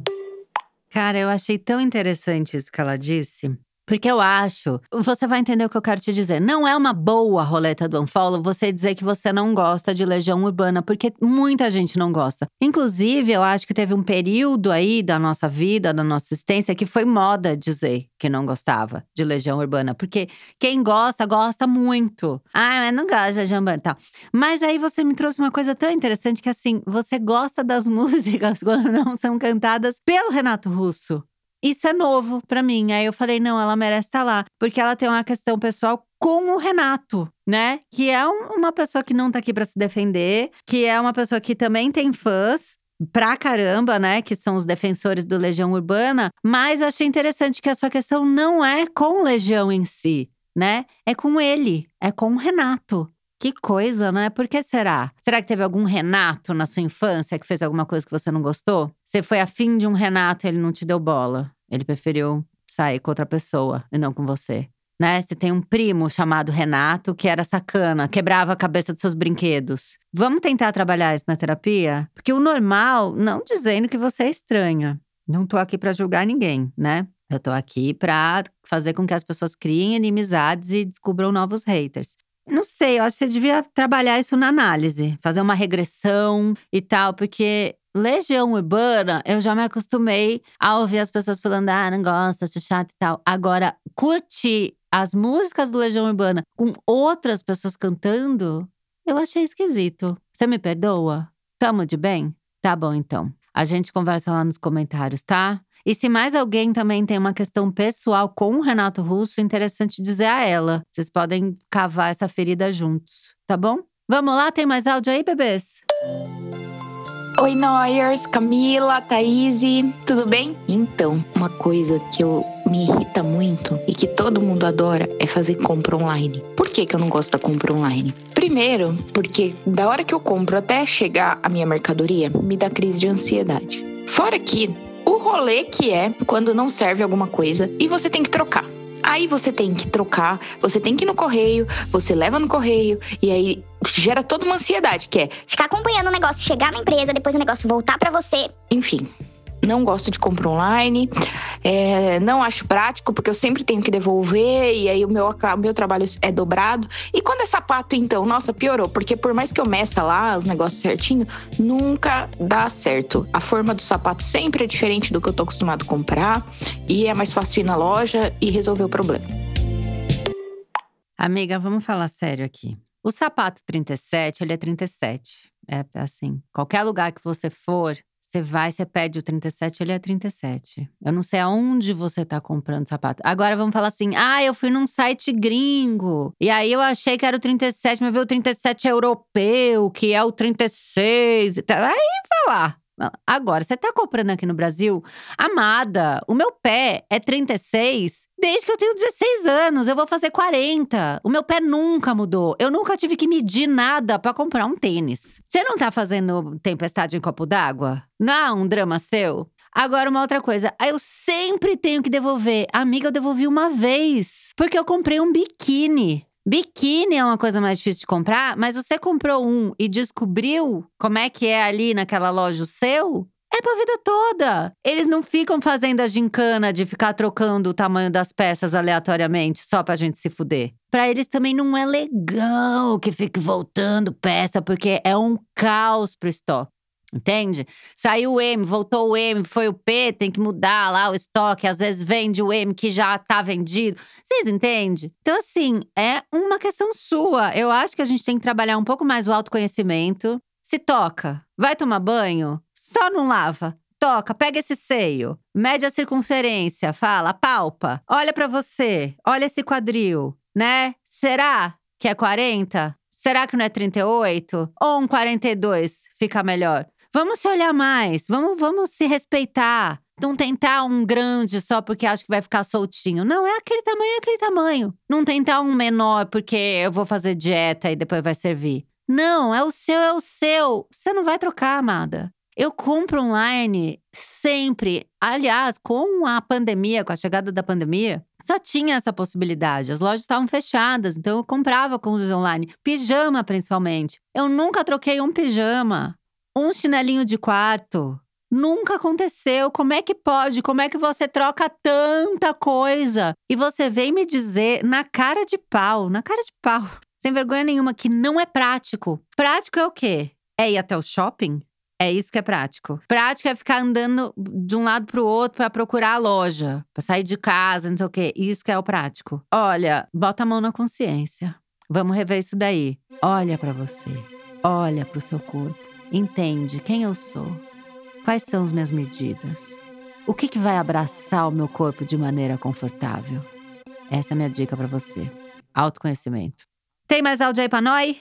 Cara, eu achei tão interessante isso que ela disse. Porque eu acho, você vai entender o que eu quero te dizer. Não é uma boa roleta do Unfollow você dizer que você não gosta de Legião Urbana, porque muita gente não gosta. Inclusive, eu acho que teve um período aí da nossa vida, da nossa existência, que foi moda dizer que não gostava de Legião Urbana. Porque quem gosta, gosta muito. Ah, eu não gosto de Legião Urbana e tal. Mas aí você me trouxe uma coisa tão interessante que assim, você gosta das (laughs) músicas quando não são cantadas pelo Renato Russo. Isso é novo pra mim. Aí eu falei, não, ela merece estar lá. Porque ela tem uma questão pessoal com o Renato, né? Que é um- uma pessoa que não tá aqui pra se defender, que é uma pessoa que também tem fãs. Pra caramba, né? Que são os defensores do Legião Urbana. Mas achei interessante que a sua questão não é com Legião em si, né? É com ele, é com o Renato. Que coisa, né? Por que será? Será que teve algum Renato na sua infância que fez alguma coisa que você não gostou? Você foi afim de um Renato e ele não te deu bola. Ele preferiu sair com outra pessoa e não com você. Né? Você tem um primo chamado Renato que era sacana, quebrava a cabeça dos seus brinquedos. Vamos tentar trabalhar isso na terapia? Porque o normal, não dizendo que você é estranha. Não tô aqui pra julgar ninguém, né? Eu tô aqui pra fazer com que as pessoas criem inimizades e descubram novos haters. Não sei, eu acho que você devia trabalhar isso na análise, fazer uma regressão e tal, porque Legião Urbana, eu já me acostumei a ouvir as pessoas falando, ah, não gosta, acho chato e tal. Agora, curtir as músicas do Legião Urbana com outras pessoas cantando, eu achei esquisito. Você me perdoa? Tamo de bem? Tá bom, então. A gente conversa lá nos comentários, tá? E se mais alguém também tem uma questão pessoal com o Renato Russo, interessante dizer a ela. Vocês podem cavar essa ferida juntos, tá bom? Vamos lá, tem mais áudio aí, bebês? Oi, Noyers, Camila, Thaís, tudo bem? Então, uma coisa que eu me irrita muito e que todo mundo adora é fazer compra online. Por que, que eu não gosto da compra online? Primeiro, porque da hora que eu compro até chegar a minha mercadoria, me dá crise de ansiedade. Fora que o rolê que é quando não serve alguma coisa e você tem que trocar. Aí você tem que trocar, você tem que ir no correio, você leva no correio e aí gera toda uma ansiedade, que é Ficar acompanhando o negócio chegar na empresa, depois o negócio voltar pra você. enfim, não gosto de compra online, é, não acho prático, porque eu sempre tenho que devolver, e aí o meu, o meu trabalho é dobrado. E quando é sapato, então, nossa, piorou, porque por mais que eu meça lá os negócios certinho, nunca dá certo. A forma do sapato sempre é diferente do que eu tô acostumado a comprar, e é mais fácil ir na loja e resolver o problema. Amiga, vamos falar sério aqui. O sapato 37, ele é 37. É assim, qualquer lugar que você for, você vai, você pede o 37, ele é 37. Eu não sei aonde você tá comprando sapato. Agora vamos falar assim: ah, eu fui num site gringo. E aí eu achei que era o 37, mas veio o 37 europeu, que é o 36. e tal. Aí vai lá. Agora, você tá comprando aqui no Brasil? Amada, o meu pé é 36 desde que eu tenho 16 anos. Eu vou fazer 40. O meu pé nunca mudou. Eu nunca tive que medir nada pra comprar um tênis. Você não tá fazendo tempestade em copo d'água? Não um drama seu? Agora, uma outra coisa. Eu sempre tenho que devolver. Amiga, eu devolvi uma vez. Porque eu comprei um biquíni. Biquíni é uma coisa mais difícil de comprar, mas você comprou um e descobriu como é que é ali naquela loja o seu? É pra vida toda. Eles não ficam fazendo a gincana de ficar trocando o tamanho das peças aleatoriamente só pra gente se fuder. Pra eles também não é legal que fique voltando peça, porque é um caos pro estoque. Entende? Saiu o M, voltou o M, foi o P, tem que mudar lá o estoque. Às vezes vende o M que já tá vendido. Vocês entendem? Então, assim, é uma questão sua. Eu acho que a gente tem que trabalhar um pouco mais o autoconhecimento. Se toca, vai tomar banho, só não lava. Toca, pega esse seio, mede a circunferência, fala, palpa, olha pra você, olha esse quadril, né? Será que é 40? Será que não é 38? Ou um 42 fica melhor? Vamos se olhar mais, vamos, vamos se respeitar. Não tentar um grande só porque acho que vai ficar soltinho. Não, é aquele tamanho, é aquele tamanho. Não tentar um menor porque eu vou fazer dieta e depois vai servir. Não, é o seu, é o seu. Você não vai trocar, amada. Eu compro online sempre. Aliás, com a pandemia, com a chegada da pandemia, só tinha essa possibilidade. As lojas estavam fechadas, então eu comprava coisas online. Pijama, principalmente. Eu nunca troquei um pijama. Um chinelinho de quarto. Nunca aconteceu. Como é que pode? Como é que você troca tanta coisa? E você vem me dizer na cara de pau, na cara de pau, (laughs) sem vergonha nenhuma, que não é prático. Prático é o quê? É ir até o shopping? É isso que é prático. Prático é ficar andando de um lado pro outro para procurar a loja, para sair de casa, não sei o quê. Isso que é o prático. Olha, bota a mão na consciência. Vamos rever isso daí. Olha para você. Olha para o seu corpo. Entende quem eu sou. Quais são as minhas medidas? O que, que vai abraçar o meu corpo de maneira confortável? Essa é a minha dica para você. Autoconhecimento. Tem mais áudio aí pra nós?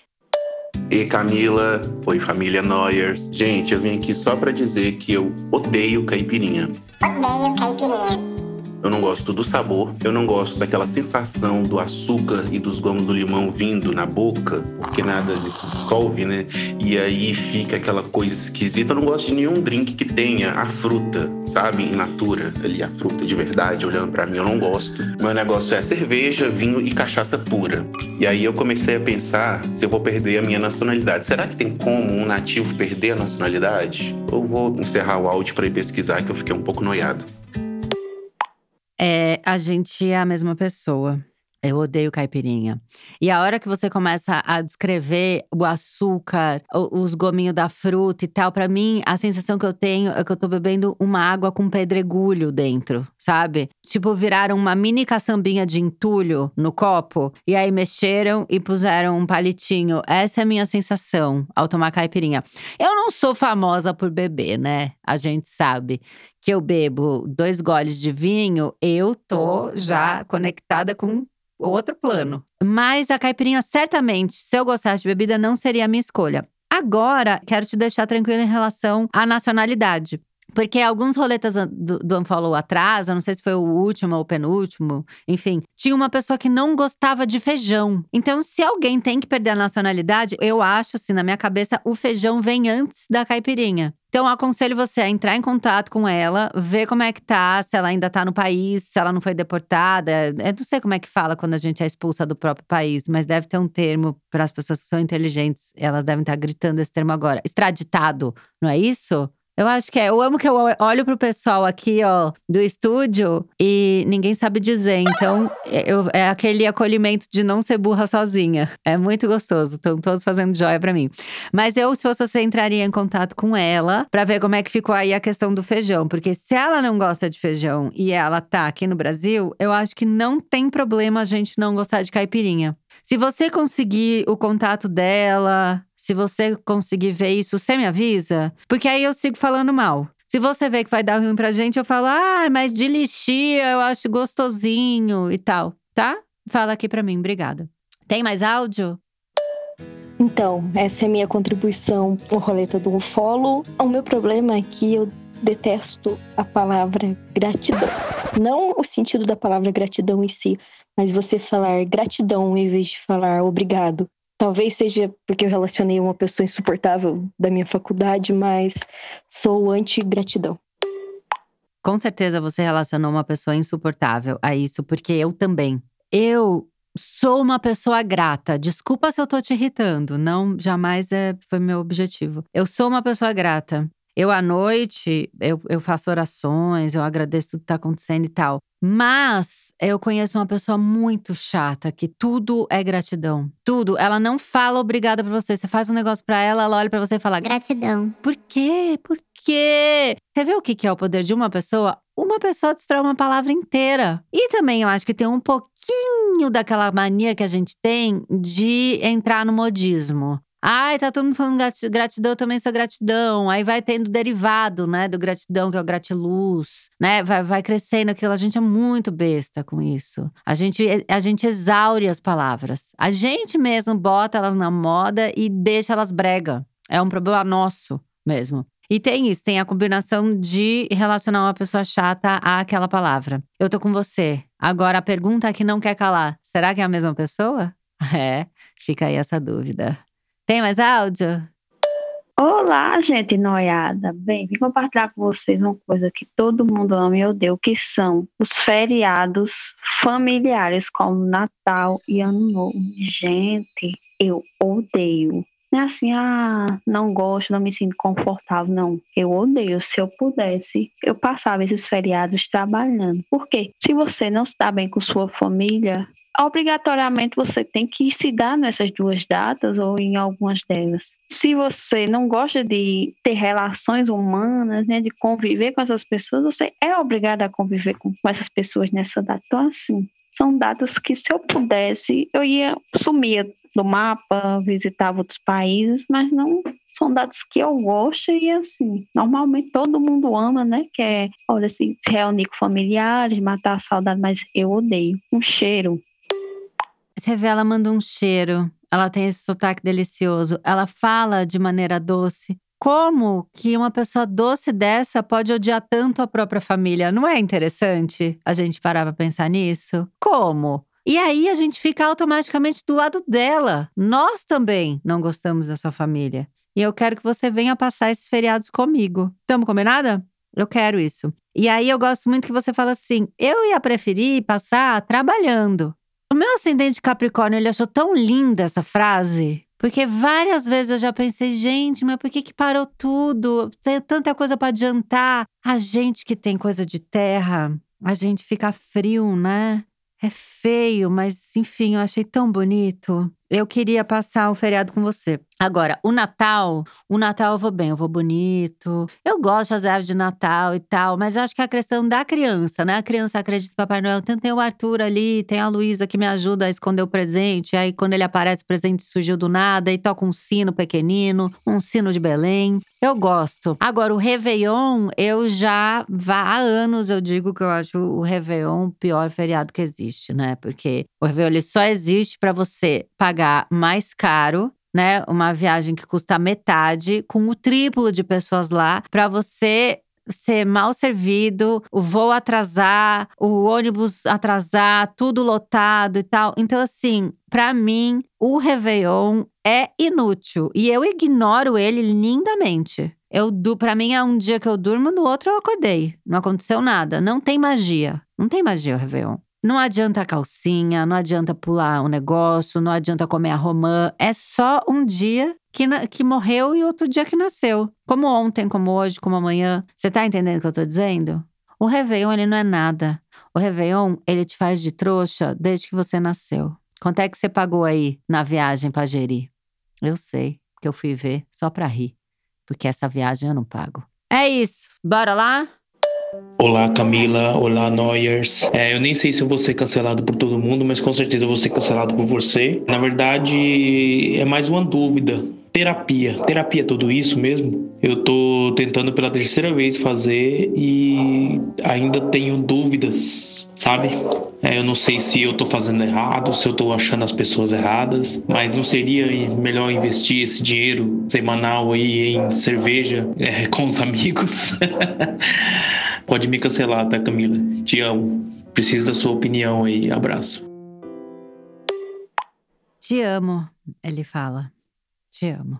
E Camila, oi família Noyers. Gente, eu vim aqui só pra dizer que eu odeio caipirinha. Odeio caipirinha. Eu não gosto do sabor, eu não gosto daquela sensação do açúcar e dos gomos do limão vindo na boca, porque nada se dissolve, né? E aí fica aquela coisa esquisita. Eu não gosto de nenhum drink que tenha a fruta, sabe? In natura, ali, a fruta de verdade, olhando para mim, eu não gosto. Meu negócio é cerveja, vinho e cachaça pura. E aí eu comecei a pensar se eu vou perder a minha nacionalidade. Será que tem como um nativo perder a nacionalidade? Ou vou encerrar o áudio para ir pesquisar, que eu fiquei um pouco noiado. É, a gente é a mesma pessoa. Eu odeio caipirinha. E a hora que você começa a descrever o açúcar, os gominhos da fruta e tal, pra mim, a sensação que eu tenho é que eu tô bebendo uma água com pedregulho dentro, sabe? Tipo, viraram uma mini caçambinha de entulho no copo e aí mexeram e puseram um palitinho. Essa é a minha sensação ao tomar caipirinha. Eu não sou famosa por beber, né? A gente sabe que eu bebo dois goles de vinho, eu tô já conectada com outro plano. Mas a caipirinha, certamente, se eu gostasse de bebida, não seria a minha escolha. Agora, quero te deixar tranquila em relação à nacionalidade. Porque alguns roletas do, do Unfollow atrás, eu não sei se foi o último ou o penúltimo, enfim, tinha uma pessoa que não gostava de feijão. Então, se alguém tem que perder a nacionalidade, eu acho, assim, na minha cabeça, o feijão vem antes da caipirinha. Então, aconselho você a entrar em contato com ela, ver como é que tá, se ela ainda tá no país, se ela não foi deportada. Eu não sei como é que fala quando a gente é expulsa do próprio país, mas deve ter um termo para as pessoas que são inteligentes. Elas devem estar gritando esse termo agora. Extraditado, não é isso? Eu acho que é. Eu amo que eu olho pro pessoal aqui, ó, do estúdio e ninguém sabe dizer. Então, é, eu- é aquele acolhimento de não ser burra sozinha. É muito gostoso. Estão todos fazendo joia pra mim. Mas eu, se fosse você, entraria em contato com ela pra ver como é que ficou aí a questão do feijão. Porque se ela não gosta de feijão e ela tá aqui no Brasil, eu acho que não tem problema a gente não gostar de caipirinha. Se você conseguir o contato dela, se você conseguir ver isso, você me avisa. Porque aí eu sigo falando mal. Se você vê que vai dar ruim pra gente, eu falo, ah, mas de lixia eu acho gostosinho e tal, tá? Fala aqui pra mim, obrigada. Tem mais áudio? Então, essa é minha contribuição ao roleta do follow. O meu problema é que eu detesto a palavra gratidão. Não o sentido da palavra gratidão em si, mas você falar gratidão em vez de falar obrigado. Talvez seja porque eu relacionei uma pessoa insuportável da minha faculdade, mas sou anti-gratidão. Com certeza você relacionou uma pessoa insuportável a isso, porque eu também. Eu sou uma pessoa grata. Desculpa se eu tô te irritando, não jamais é, foi meu objetivo. Eu sou uma pessoa grata. Eu, à noite, eu, eu faço orações, eu agradeço tudo que tá acontecendo e tal. Mas eu conheço uma pessoa muito chata, que tudo é gratidão. Tudo. Ela não fala obrigada pra você. Você faz um negócio pra ela, ela olha pra você e fala Gratidão. por quê? Por quê? Você vê o que que é o poder de uma pessoa? Uma pessoa destrói uma palavra inteira. E também eu acho que tem um pouquinho daquela mania que a gente tem de entrar no modismo. Ai, tá todo mundo falando grati- gratidão, eu também sou gratidão. Aí vai tendo derivado, né, do gratidão, que é o gratiluz, né? Vai, vai crescendo aquilo. A gente é muito besta com isso. A gente, a gente exaure as palavras. A gente mesmo bota elas na moda e deixa elas brega. É um problema nosso mesmo. E tem isso, tem a combinação de relacionar uma pessoa chata àquela palavra. Eu tô com você. Agora a pergunta que não quer calar: será que é a mesma pessoa? (laughs) É, fica aí essa dúvida. Tem mais áudio? Olá, gente noiada. Bem, vim compartilhar com vocês uma coisa que todo mundo ama e odeia, que são os feriados familiares, como Natal e Ano Novo. Gente, eu odeio. Não é assim, ah, não gosto, não me sinto confortável. Não, eu odeio. Se eu pudesse, eu passava esses feriados trabalhando. Por quê? Se você não está bem com sua família, obrigatoriamente você tem que se dar nessas duas datas ou em algumas delas. Se você não gosta de ter relações humanas, né, de conviver com essas pessoas, você é obrigado a conviver com, essas pessoas nessa data. Então, assim, são datas que se eu pudesse, eu ia sumir do mapa, visitava outros países, mas não são datas que eu gosto e assim, normalmente todo mundo ama, né? Que é, olha assim, se reunir com familiares, matar a saudade, mas eu odeio. Um cheiro. Você vê, ela manda um cheiro. Ela tem esse sotaque delicioso. Ela fala de maneira doce. Como que uma pessoa doce dessa pode odiar tanto a própria família? Não é interessante a gente parar pra pensar nisso? Como? E aí a gente fica automaticamente do lado dela. Nós também não gostamos da sua família. E eu quero que você venha passar esses feriados comigo. Tamo combinada? Eu quero isso. E aí eu gosto muito que você fala assim: eu ia preferir passar trabalhando. Meu ascendente Capricórnio, ele achou tão linda essa frase. Porque várias vezes eu já pensei, gente, mas por que que parou tudo? Tem tanta coisa para adiantar. A gente que tem coisa de terra, a gente fica frio, né? É feio, mas enfim, eu achei tão bonito. Eu queria passar o feriado com você. Agora, o Natal, o Natal eu vou bem, eu vou bonito. Eu gosto das árvores de Natal e tal, mas acho que é a questão da criança, né? A criança acredita em Papai Noel. Então tem o Arthur ali, tem a Luísa que me ajuda a esconder o presente. Aí quando ele aparece, o presente surgiu do nada e toca um sino pequenino, um sino de Belém. Eu gosto. Agora, o Réveillon, eu já há anos eu digo que eu acho o Réveillon o pior feriado que existe, né? Porque o Réveillon ele só existe para você pagar mais caro né? Uma viagem que custa metade, com o triplo de pessoas lá, para você ser mal servido, o voo atrasar, o ônibus atrasar, tudo lotado e tal. Então, assim, para mim, o Réveillon é inútil e eu ignoro ele lindamente. Eu, para mim, é um dia que eu durmo, no outro eu acordei. Não aconteceu nada. Não tem magia. Não tem magia o Réveillon. Não adianta calcinha, não adianta pular um negócio, não adianta comer a romã. É só um dia que, que morreu e outro dia que nasceu. Como ontem, como hoje, como amanhã. Você tá entendendo o que eu tô dizendo? O Réveillon, ele não é nada. O Réveillon, ele te faz de trouxa desde que você nasceu. Quanto é que você pagou aí na viagem pra gerir? Eu sei, que eu fui ver só pra rir. Porque essa viagem eu não pago. É isso. Bora lá? Olá Camila, olá Noyers. É, eu nem sei se eu vou ser cancelado por todo mundo, mas com certeza eu vou ser cancelado por você. Na verdade, é mais uma dúvida. Terapia. Terapia é tudo isso mesmo? Eu tô tentando pela terceira vez fazer e ainda tenho dúvidas, sabe? É, eu não sei se eu tô fazendo errado, se eu tô achando as pessoas erradas, mas não seria melhor investir esse dinheiro semanal aí em cerveja é, com os amigos? (laughs) Pode me cancelar, tá, Camila? Te amo. Preciso da sua opinião aí. Abraço. Te amo, ele fala. Te amo.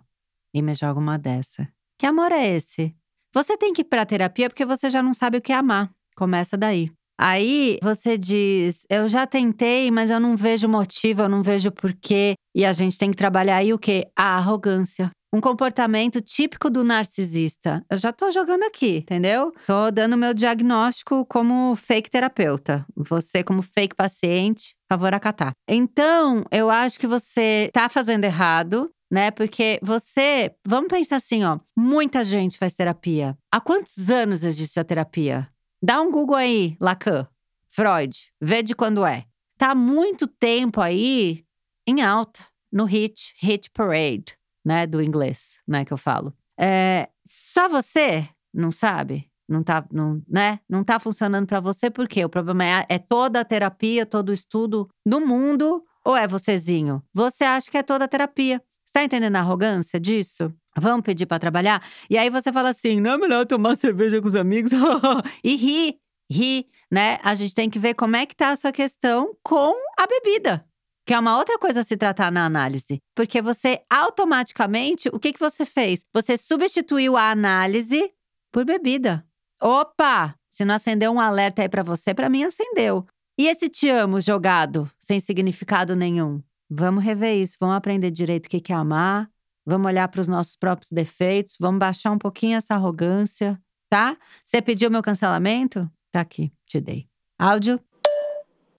E me joga uma dessa. Que amor é esse? Você tem que ir pra terapia porque você já não sabe o que é amar. Começa daí. Aí você diz: Eu já tentei, mas eu não vejo motivo, eu não vejo porquê. E a gente tem que trabalhar aí o quê? A arrogância. Um comportamento típico do narcisista. Eu já tô jogando aqui, entendeu? Tô dando meu diagnóstico como fake terapeuta. Você, como fake paciente, favor acatar. Então, eu acho que você tá fazendo errado, né? Porque você, vamos pensar assim, ó, muita gente faz terapia. Há quantos anos existe a terapia? Dá um Google aí, Lacan, Freud, vê de quando é. Tá há muito tempo aí em alta, no hit, hit parade né, do inglês, né, que eu falo. É, só você não sabe? Não tá, não, né? Não tá funcionando para você porque o problema é, é toda a terapia, todo o estudo no mundo ou é vocêzinho? Você acha que é toda a terapia. Você tá entendendo a arrogância disso? Vamos pedir para trabalhar? E aí você fala assim: não é melhor tomar (laughs) cerveja com os amigos (laughs) e rir, rir, né? A gente tem que ver como é que tá a sua questão com a bebida. Que é uma outra coisa a se tratar na análise. Porque você automaticamente, o que, que você fez? Você substituiu a análise por bebida. Opa! Se não acendeu um alerta aí para você, para mim acendeu. E esse te amo jogado, sem significado nenhum? Vamos rever isso, vamos aprender direito o que é amar Vamos olhar para os nossos próprios defeitos, vamos baixar um pouquinho essa arrogância, tá? Você pediu meu cancelamento? Tá aqui, te dei. Áudio.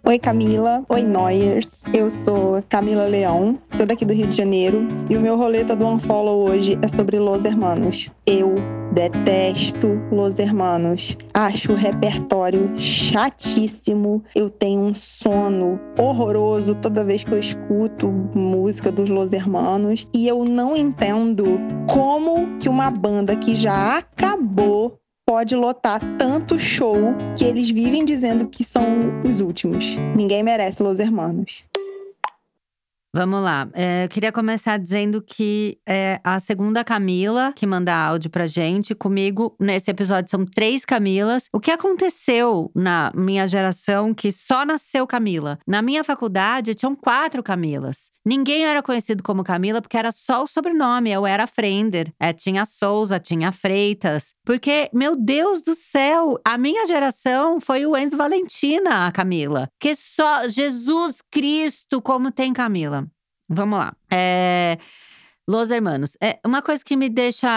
Oi Camila, oi Noyers. Eu sou Camila Leão, sou daqui do Rio de Janeiro e o meu roleta do Unfollow hoje é sobre Los Hermanos. Eu detesto Los Hermanos. Acho o repertório chatíssimo. Eu tenho um sono horroroso toda vez que eu escuto música dos Los Hermanos e eu não entendo como que uma banda que já acabou pode lotar tanto show que eles vivem dizendo que são os últimos. Ninguém merece Los Hermanos. Vamos lá. É, eu queria começar dizendo que é a segunda Camila que manda áudio pra gente. Comigo, nesse episódio, são três Camilas. O que aconteceu na minha geração que só nasceu Camila? Na minha faculdade, tinham quatro Camilas. Ninguém era conhecido como Camila porque era só o sobrenome. Eu era Frender. É, tinha Souza, tinha Freitas. Porque, meu Deus do céu, a minha geração foi o Enzo Valentina, a Camila. Que só Jesus Cristo, como tem Camila. Vamos lá. É, Los Hermanos. É, uma coisa que me deixa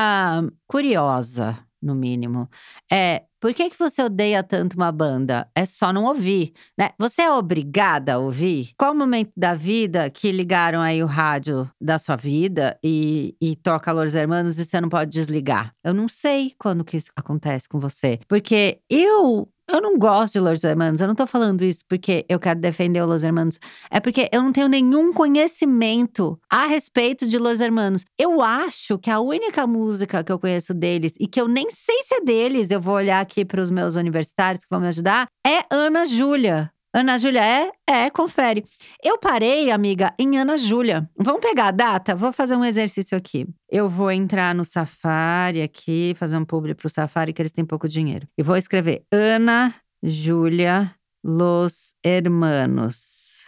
curiosa, no mínimo, é por que, que você odeia tanto uma banda? É só não ouvir, né? Você é obrigada a ouvir? Qual o momento da vida que ligaram aí o rádio da sua vida e, e toca Los Hermanos e você não pode desligar? Eu não sei quando que isso acontece com você. Porque eu eu não gosto de Los Hermanos. Eu não tô falando isso porque eu quero defender o Los Hermanos. É porque eu não tenho nenhum conhecimento a respeito de Los Hermanos. Eu acho que a única música que eu conheço deles e que eu nem sei se é deles, eu vou olhar aqui para os meus universitários que vão me ajudar, é Ana Júlia. Ana Júlia é? É, confere. Eu parei, amiga, em Ana Júlia. Vamos pegar a data? Vou fazer um exercício aqui. Eu vou entrar no Safari aqui, fazer um publi pro Safari, que eles têm pouco dinheiro. E vou escrever Ana Júlia Los Hermanos.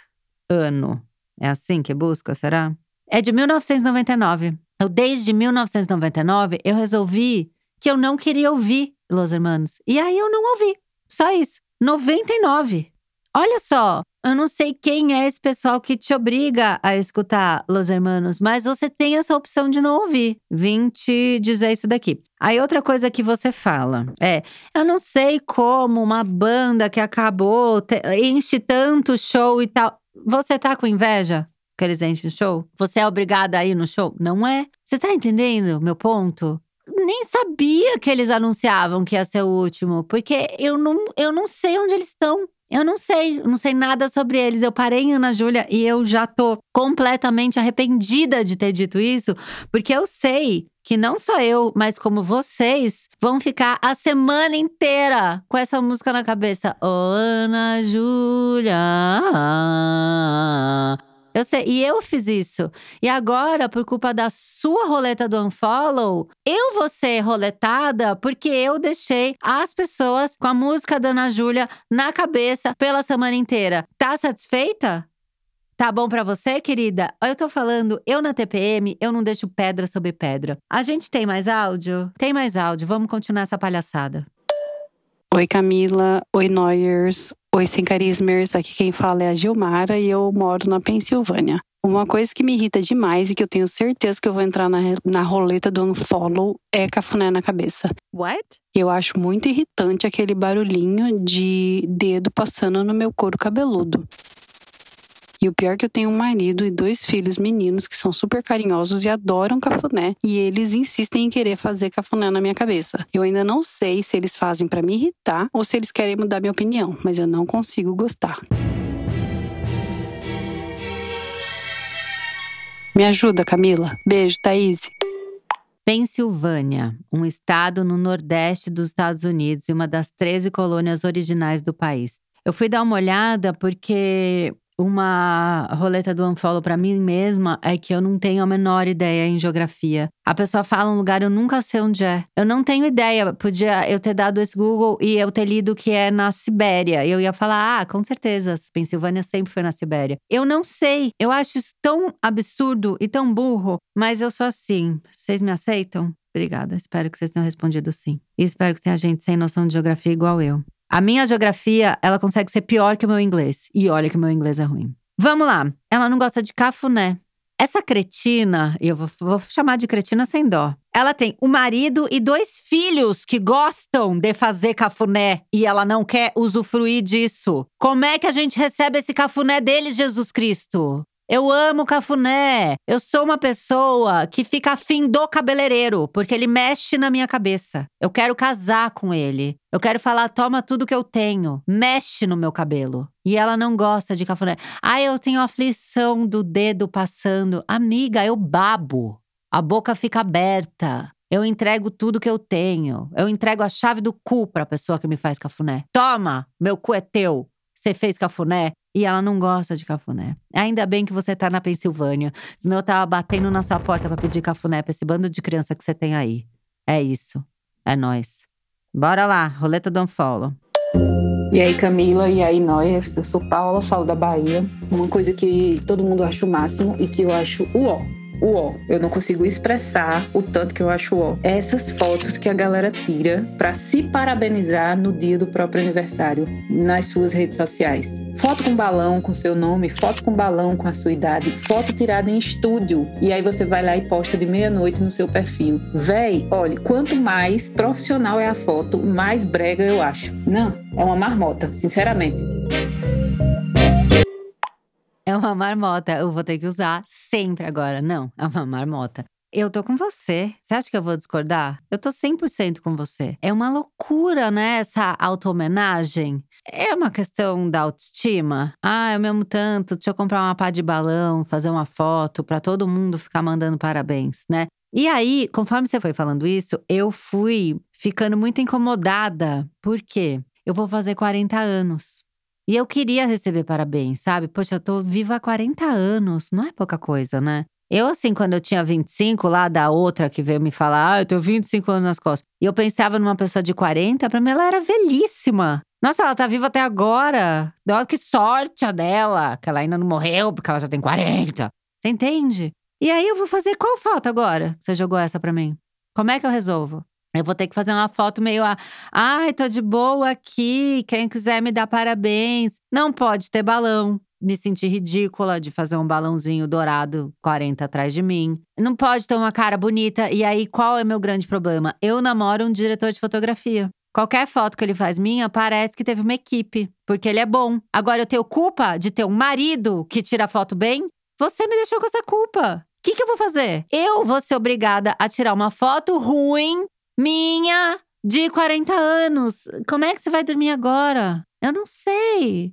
Ano. É assim que busca, será? É de 1999. Eu, desde 1999, eu resolvi que eu não queria ouvir Los Hermanos. E aí eu não ouvi. Só isso. 99. Olha só, eu não sei quem é esse pessoal que te obriga a escutar Los Hermanos, mas você tem essa opção de não ouvir. Vim te dizer isso daqui. Aí outra coisa que você fala é: eu não sei como uma banda que acabou te, enche tanto show e tal. Você tá com inveja? Que eles enchem show? Você é obrigada a ir no show? Não é? Você tá entendendo meu ponto? nem sabia que eles anunciavam que ia ser o último, porque eu não, eu não sei onde eles estão. Eu não sei, não sei nada sobre eles. Eu parei em Ana Júlia e eu já tô completamente arrependida de ter dito isso, porque eu sei que não só eu, mas como vocês vão ficar a semana inteira com essa música na cabeça. Ana Júlia. Eu sei, e eu fiz isso. E agora, por culpa da sua roleta do unfollow, eu vou ser roletada porque eu deixei as pessoas com a música da Ana Júlia na cabeça pela semana inteira. Tá satisfeita? Tá bom para você, querida? Eu tô falando, eu na TPM, eu não deixo pedra sobre pedra. A gente tem mais áudio? Tem mais áudio, vamos continuar essa palhaçada. Oi Camila, oi Noyers, oi Sem Carismers, aqui quem fala é a Gilmara e eu moro na Pensilvânia. Uma coisa que me irrita demais e que eu tenho certeza que eu vou entrar na, na roleta do unfollow é cafuné na cabeça. What? Eu acho muito irritante aquele barulhinho de dedo passando no meu couro cabeludo. E o pior é que eu tenho um marido e dois filhos meninos que são super carinhosos e adoram cafuné. E eles insistem em querer fazer cafuné na minha cabeça. Eu ainda não sei se eles fazem para me irritar ou se eles querem mudar minha opinião, mas eu não consigo gostar. Me ajuda, Camila. Beijo, Thaís. Pensilvânia, um estado no nordeste dos Estados Unidos e uma das 13 colônias originais do país. Eu fui dar uma olhada porque uma roleta do unfollow para mim mesma é que eu não tenho a menor ideia em geografia. A pessoa fala um lugar, eu nunca sei onde é. Eu não tenho ideia. Podia eu ter dado esse Google e eu ter lido que é na Sibéria. Eu ia falar, ah, com certeza, Pensilvânia sempre foi na Sibéria. Eu não sei. Eu acho isso tão absurdo e tão burro, mas eu sou assim. Vocês me aceitam? Obrigada. Espero que vocês tenham respondido sim. E espero que tenha gente sem noção de geografia igual eu. A minha geografia, ela consegue ser pior que o meu inglês. E olha que o meu inglês é ruim. Vamos lá. Ela não gosta de cafuné. Essa cretina, eu vou, vou chamar de cretina sem dó. Ela tem um marido e dois filhos que gostam de fazer cafuné e ela não quer usufruir disso. Como é que a gente recebe esse cafuné deles, Jesus Cristo? Eu amo cafuné. Eu sou uma pessoa que fica afim do cabeleireiro, porque ele mexe na minha cabeça. Eu quero casar com ele. Eu quero falar, toma tudo que eu tenho. Mexe no meu cabelo. E ela não gosta de cafuné. Ah, eu tenho aflição do dedo passando. Amiga, eu babo. A boca fica aberta. Eu entrego tudo que eu tenho. Eu entrego a chave do cu pra pessoa que me faz cafuné. Toma, meu cu é teu. Você fez cafuné? E ela não gosta de cafuné. Ainda bem que você tá na Pensilvânia. Senão eu tava batendo na sua porta pra pedir cafuné pra esse bando de criança que você tem aí. É isso. É nós. Bora lá, roleta do unfollow. E aí, Camila, e aí, nós. Eu sou Paula, falo da Bahia. Uma coisa que todo mundo acha o máximo e que eu acho o ó o ó. Eu não consigo expressar o tanto que eu acho ó. É essas fotos que a galera tira para se parabenizar no dia do próprio aniversário nas suas redes sociais. Foto com balão com seu nome, foto com balão com a sua idade, foto tirada em estúdio. E aí você vai lá e posta de meia-noite no seu perfil. Véi, olha, quanto mais profissional é a foto, mais brega eu acho. Não, é uma marmota, sinceramente. É uma marmota. Eu vou ter que usar sempre agora. Não, é uma marmota. Eu tô com você. Você acha que eu vou discordar? Eu tô 100% com você. É uma loucura, né? Essa auto-homenagem. É uma questão da autoestima. Ah, eu me amo tanto. Deixa eu comprar uma pá de balão, fazer uma foto pra todo mundo ficar mandando parabéns, né? E aí, conforme você foi falando isso, eu fui ficando muito incomodada. Por quê? Eu vou fazer 40 anos. E eu queria receber parabéns, sabe? Poxa, eu tô viva há 40 anos, não é pouca coisa, né? Eu, assim, quando eu tinha 25, lá da outra que veio me falar, ah, eu tenho 25 anos nas costas. E eu pensava numa pessoa de 40, pra mim ela era velhíssima. Nossa, ela tá viva até agora. Nossa, que sorte a dela, que ela ainda não morreu porque ela já tem 40. Você entende? E aí eu vou fazer qual foto agora? Você jogou essa pra mim. Como é que eu resolvo? Eu vou ter que fazer uma foto meio a. Ai, tô de boa aqui. Quem quiser me dar parabéns. Não pode ter balão. Me senti ridícula de fazer um balãozinho dourado 40 atrás de mim. Não pode ter uma cara bonita. E aí, qual é meu grande problema? Eu namoro um diretor de fotografia. Qualquer foto que ele faz minha, parece que teve uma equipe, porque ele é bom. Agora eu tenho culpa de ter um marido que tira foto bem? Você me deixou com essa culpa. O que, que eu vou fazer? Eu vou ser obrigada a tirar uma foto ruim minha de 40 anos. Como é que você vai dormir agora? Eu não sei.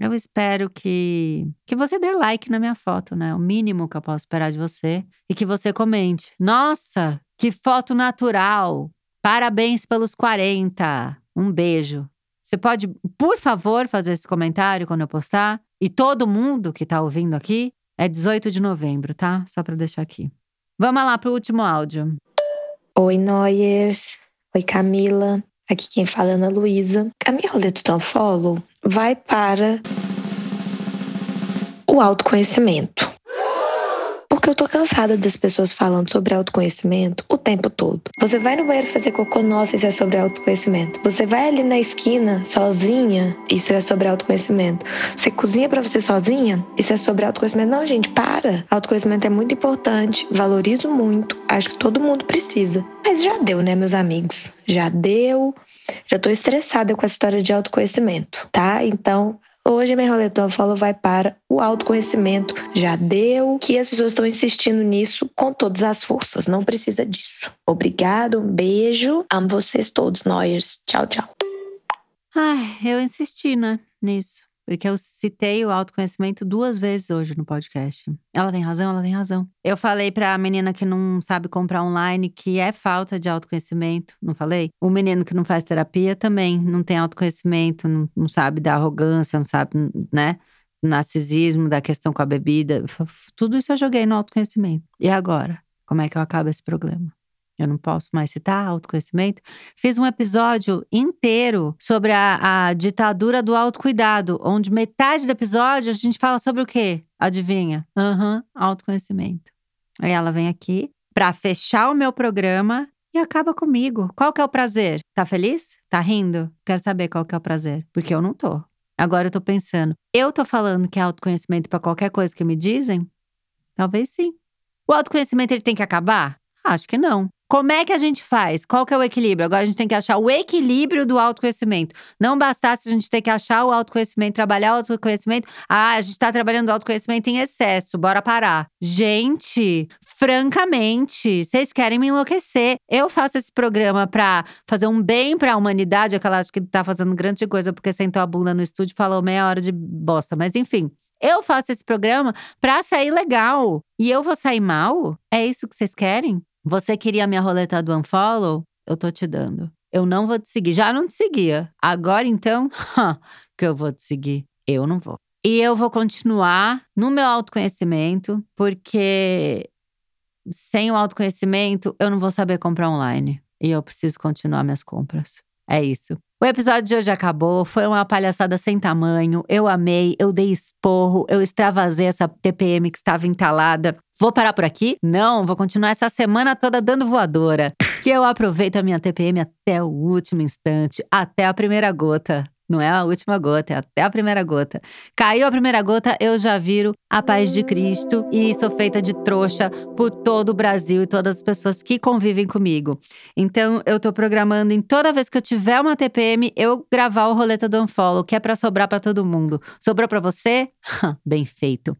Eu espero que que você dê like na minha foto, né? O mínimo que eu posso esperar de você e que você comente. Nossa, que foto natural. Parabéns pelos 40. Um beijo. Você pode, por favor, fazer esse comentário quando eu postar? E todo mundo que tá ouvindo aqui é 18 de novembro, tá? Só para deixar aqui. Vamos lá pro último áudio. Oi, Noyers. Oi, Camila. Aqui quem fala é Ana Luísa. A minha roleta do vai para o autoconhecimento. Porque eu tô cansada das pessoas falando sobre autoconhecimento o tempo todo. Você vai no banheiro fazer cocô, nossa, isso é sobre autoconhecimento. Você vai ali na esquina sozinha, isso é sobre autoconhecimento. Você cozinha para você sozinha, isso é sobre autoconhecimento. Não, gente, para. Autoconhecimento é muito importante, valorizo muito, acho que todo mundo precisa. Mas já deu, né, meus amigos? Já deu. Já tô estressada com a história de autoconhecimento, tá? Então, Hoje, minha roletão fala vai para o autoconhecimento. Já deu que as pessoas estão insistindo nisso com todas as forças. Não precisa disso. Obrigado, um beijo. Amo vocês todos, Noyers. Tchau, tchau. Ai, eu insisti, né, nisso. Porque eu citei o autoconhecimento duas vezes hoje no podcast. Ela tem razão, ela tem razão. Eu falei pra menina que não sabe comprar online que é falta de autoconhecimento, não falei? O menino que não faz terapia também não tem autoconhecimento, não, não sabe da arrogância, não sabe, né? Narcisismo, da questão com a bebida. Tudo isso eu joguei no autoconhecimento. E agora? Como é que eu acabo esse problema? Eu não posso mais citar, autoconhecimento, fiz um episódio inteiro sobre a, a, ditadura do autocuidado, onde metade do episódio a gente fala sobre o quê? Adivinha? Aham, uhum, autoconhecimento. Aí ela vem aqui para fechar o meu programa e acaba comigo. Qual que é o prazer? Tá feliz? Tá rindo? Quero saber qual que é o prazer, porque eu não tô. Agora eu tô pensando, eu tô falando que é autoconhecimento para qualquer coisa que me dizem? Talvez sim. O autoconhecimento ele tem que acabar? Acho que não. Como é que a gente faz? Qual que é o equilíbrio? Agora a gente tem que achar o equilíbrio do autoconhecimento. Não bastasse a gente ter que achar o autoconhecimento, trabalhar o autoconhecimento. Ah, a gente tá trabalhando o autoconhecimento em excesso, bora parar. Gente, francamente, vocês querem me enlouquecer. Eu faço esse programa pra fazer um bem pra humanidade, aquela acho que tá fazendo grande coisa porque sentou a bunda no estúdio e falou meia hora de bosta. Mas enfim, eu faço esse programa pra sair legal. E eu vou sair mal? É isso que vocês querem? Você queria minha roleta do unfollow? Eu tô te dando. Eu não vou te seguir. Já não te seguia. Agora então, (laughs) que eu vou te seguir. Eu não vou. E eu vou continuar no meu autoconhecimento, porque sem o autoconhecimento eu não vou saber comprar online. E eu preciso continuar minhas compras. É isso. O episódio de hoje acabou, foi uma palhaçada sem tamanho. Eu amei, eu dei esporro, eu extravasei essa TPM que estava entalada. Vou parar por aqui? Não, vou continuar essa semana toda dando voadora. Que eu aproveito a minha TPM até o último instante, até a primeira gota. Não é a última gota, é até a primeira gota. Caiu a primeira gota, eu já viro a paz de Cristo e sou feita de trouxa por todo o Brasil e todas as pessoas que convivem comigo. Então, eu tô programando em toda vez que eu tiver uma TPM, eu gravar o roleta do Unfollow, que é pra sobrar pra todo mundo. Sobrou pra você? (laughs) Bem feito.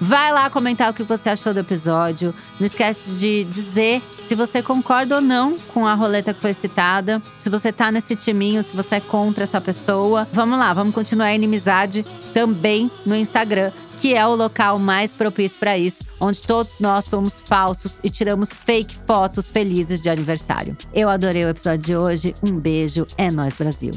Vai lá comentar o que você achou do episódio. Não esquece de dizer se você concorda ou não com a roleta que foi citada. Se você tá nesse timinho, se você é contra essa pessoa. Vamos lá, vamos continuar a inimizade também no Instagram, que é o local mais propício para isso, onde todos nós somos falsos e tiramos fake fotos felizes de aniversário. Eu adorei o episódio de hoje. Um beijo, é nós Brasil.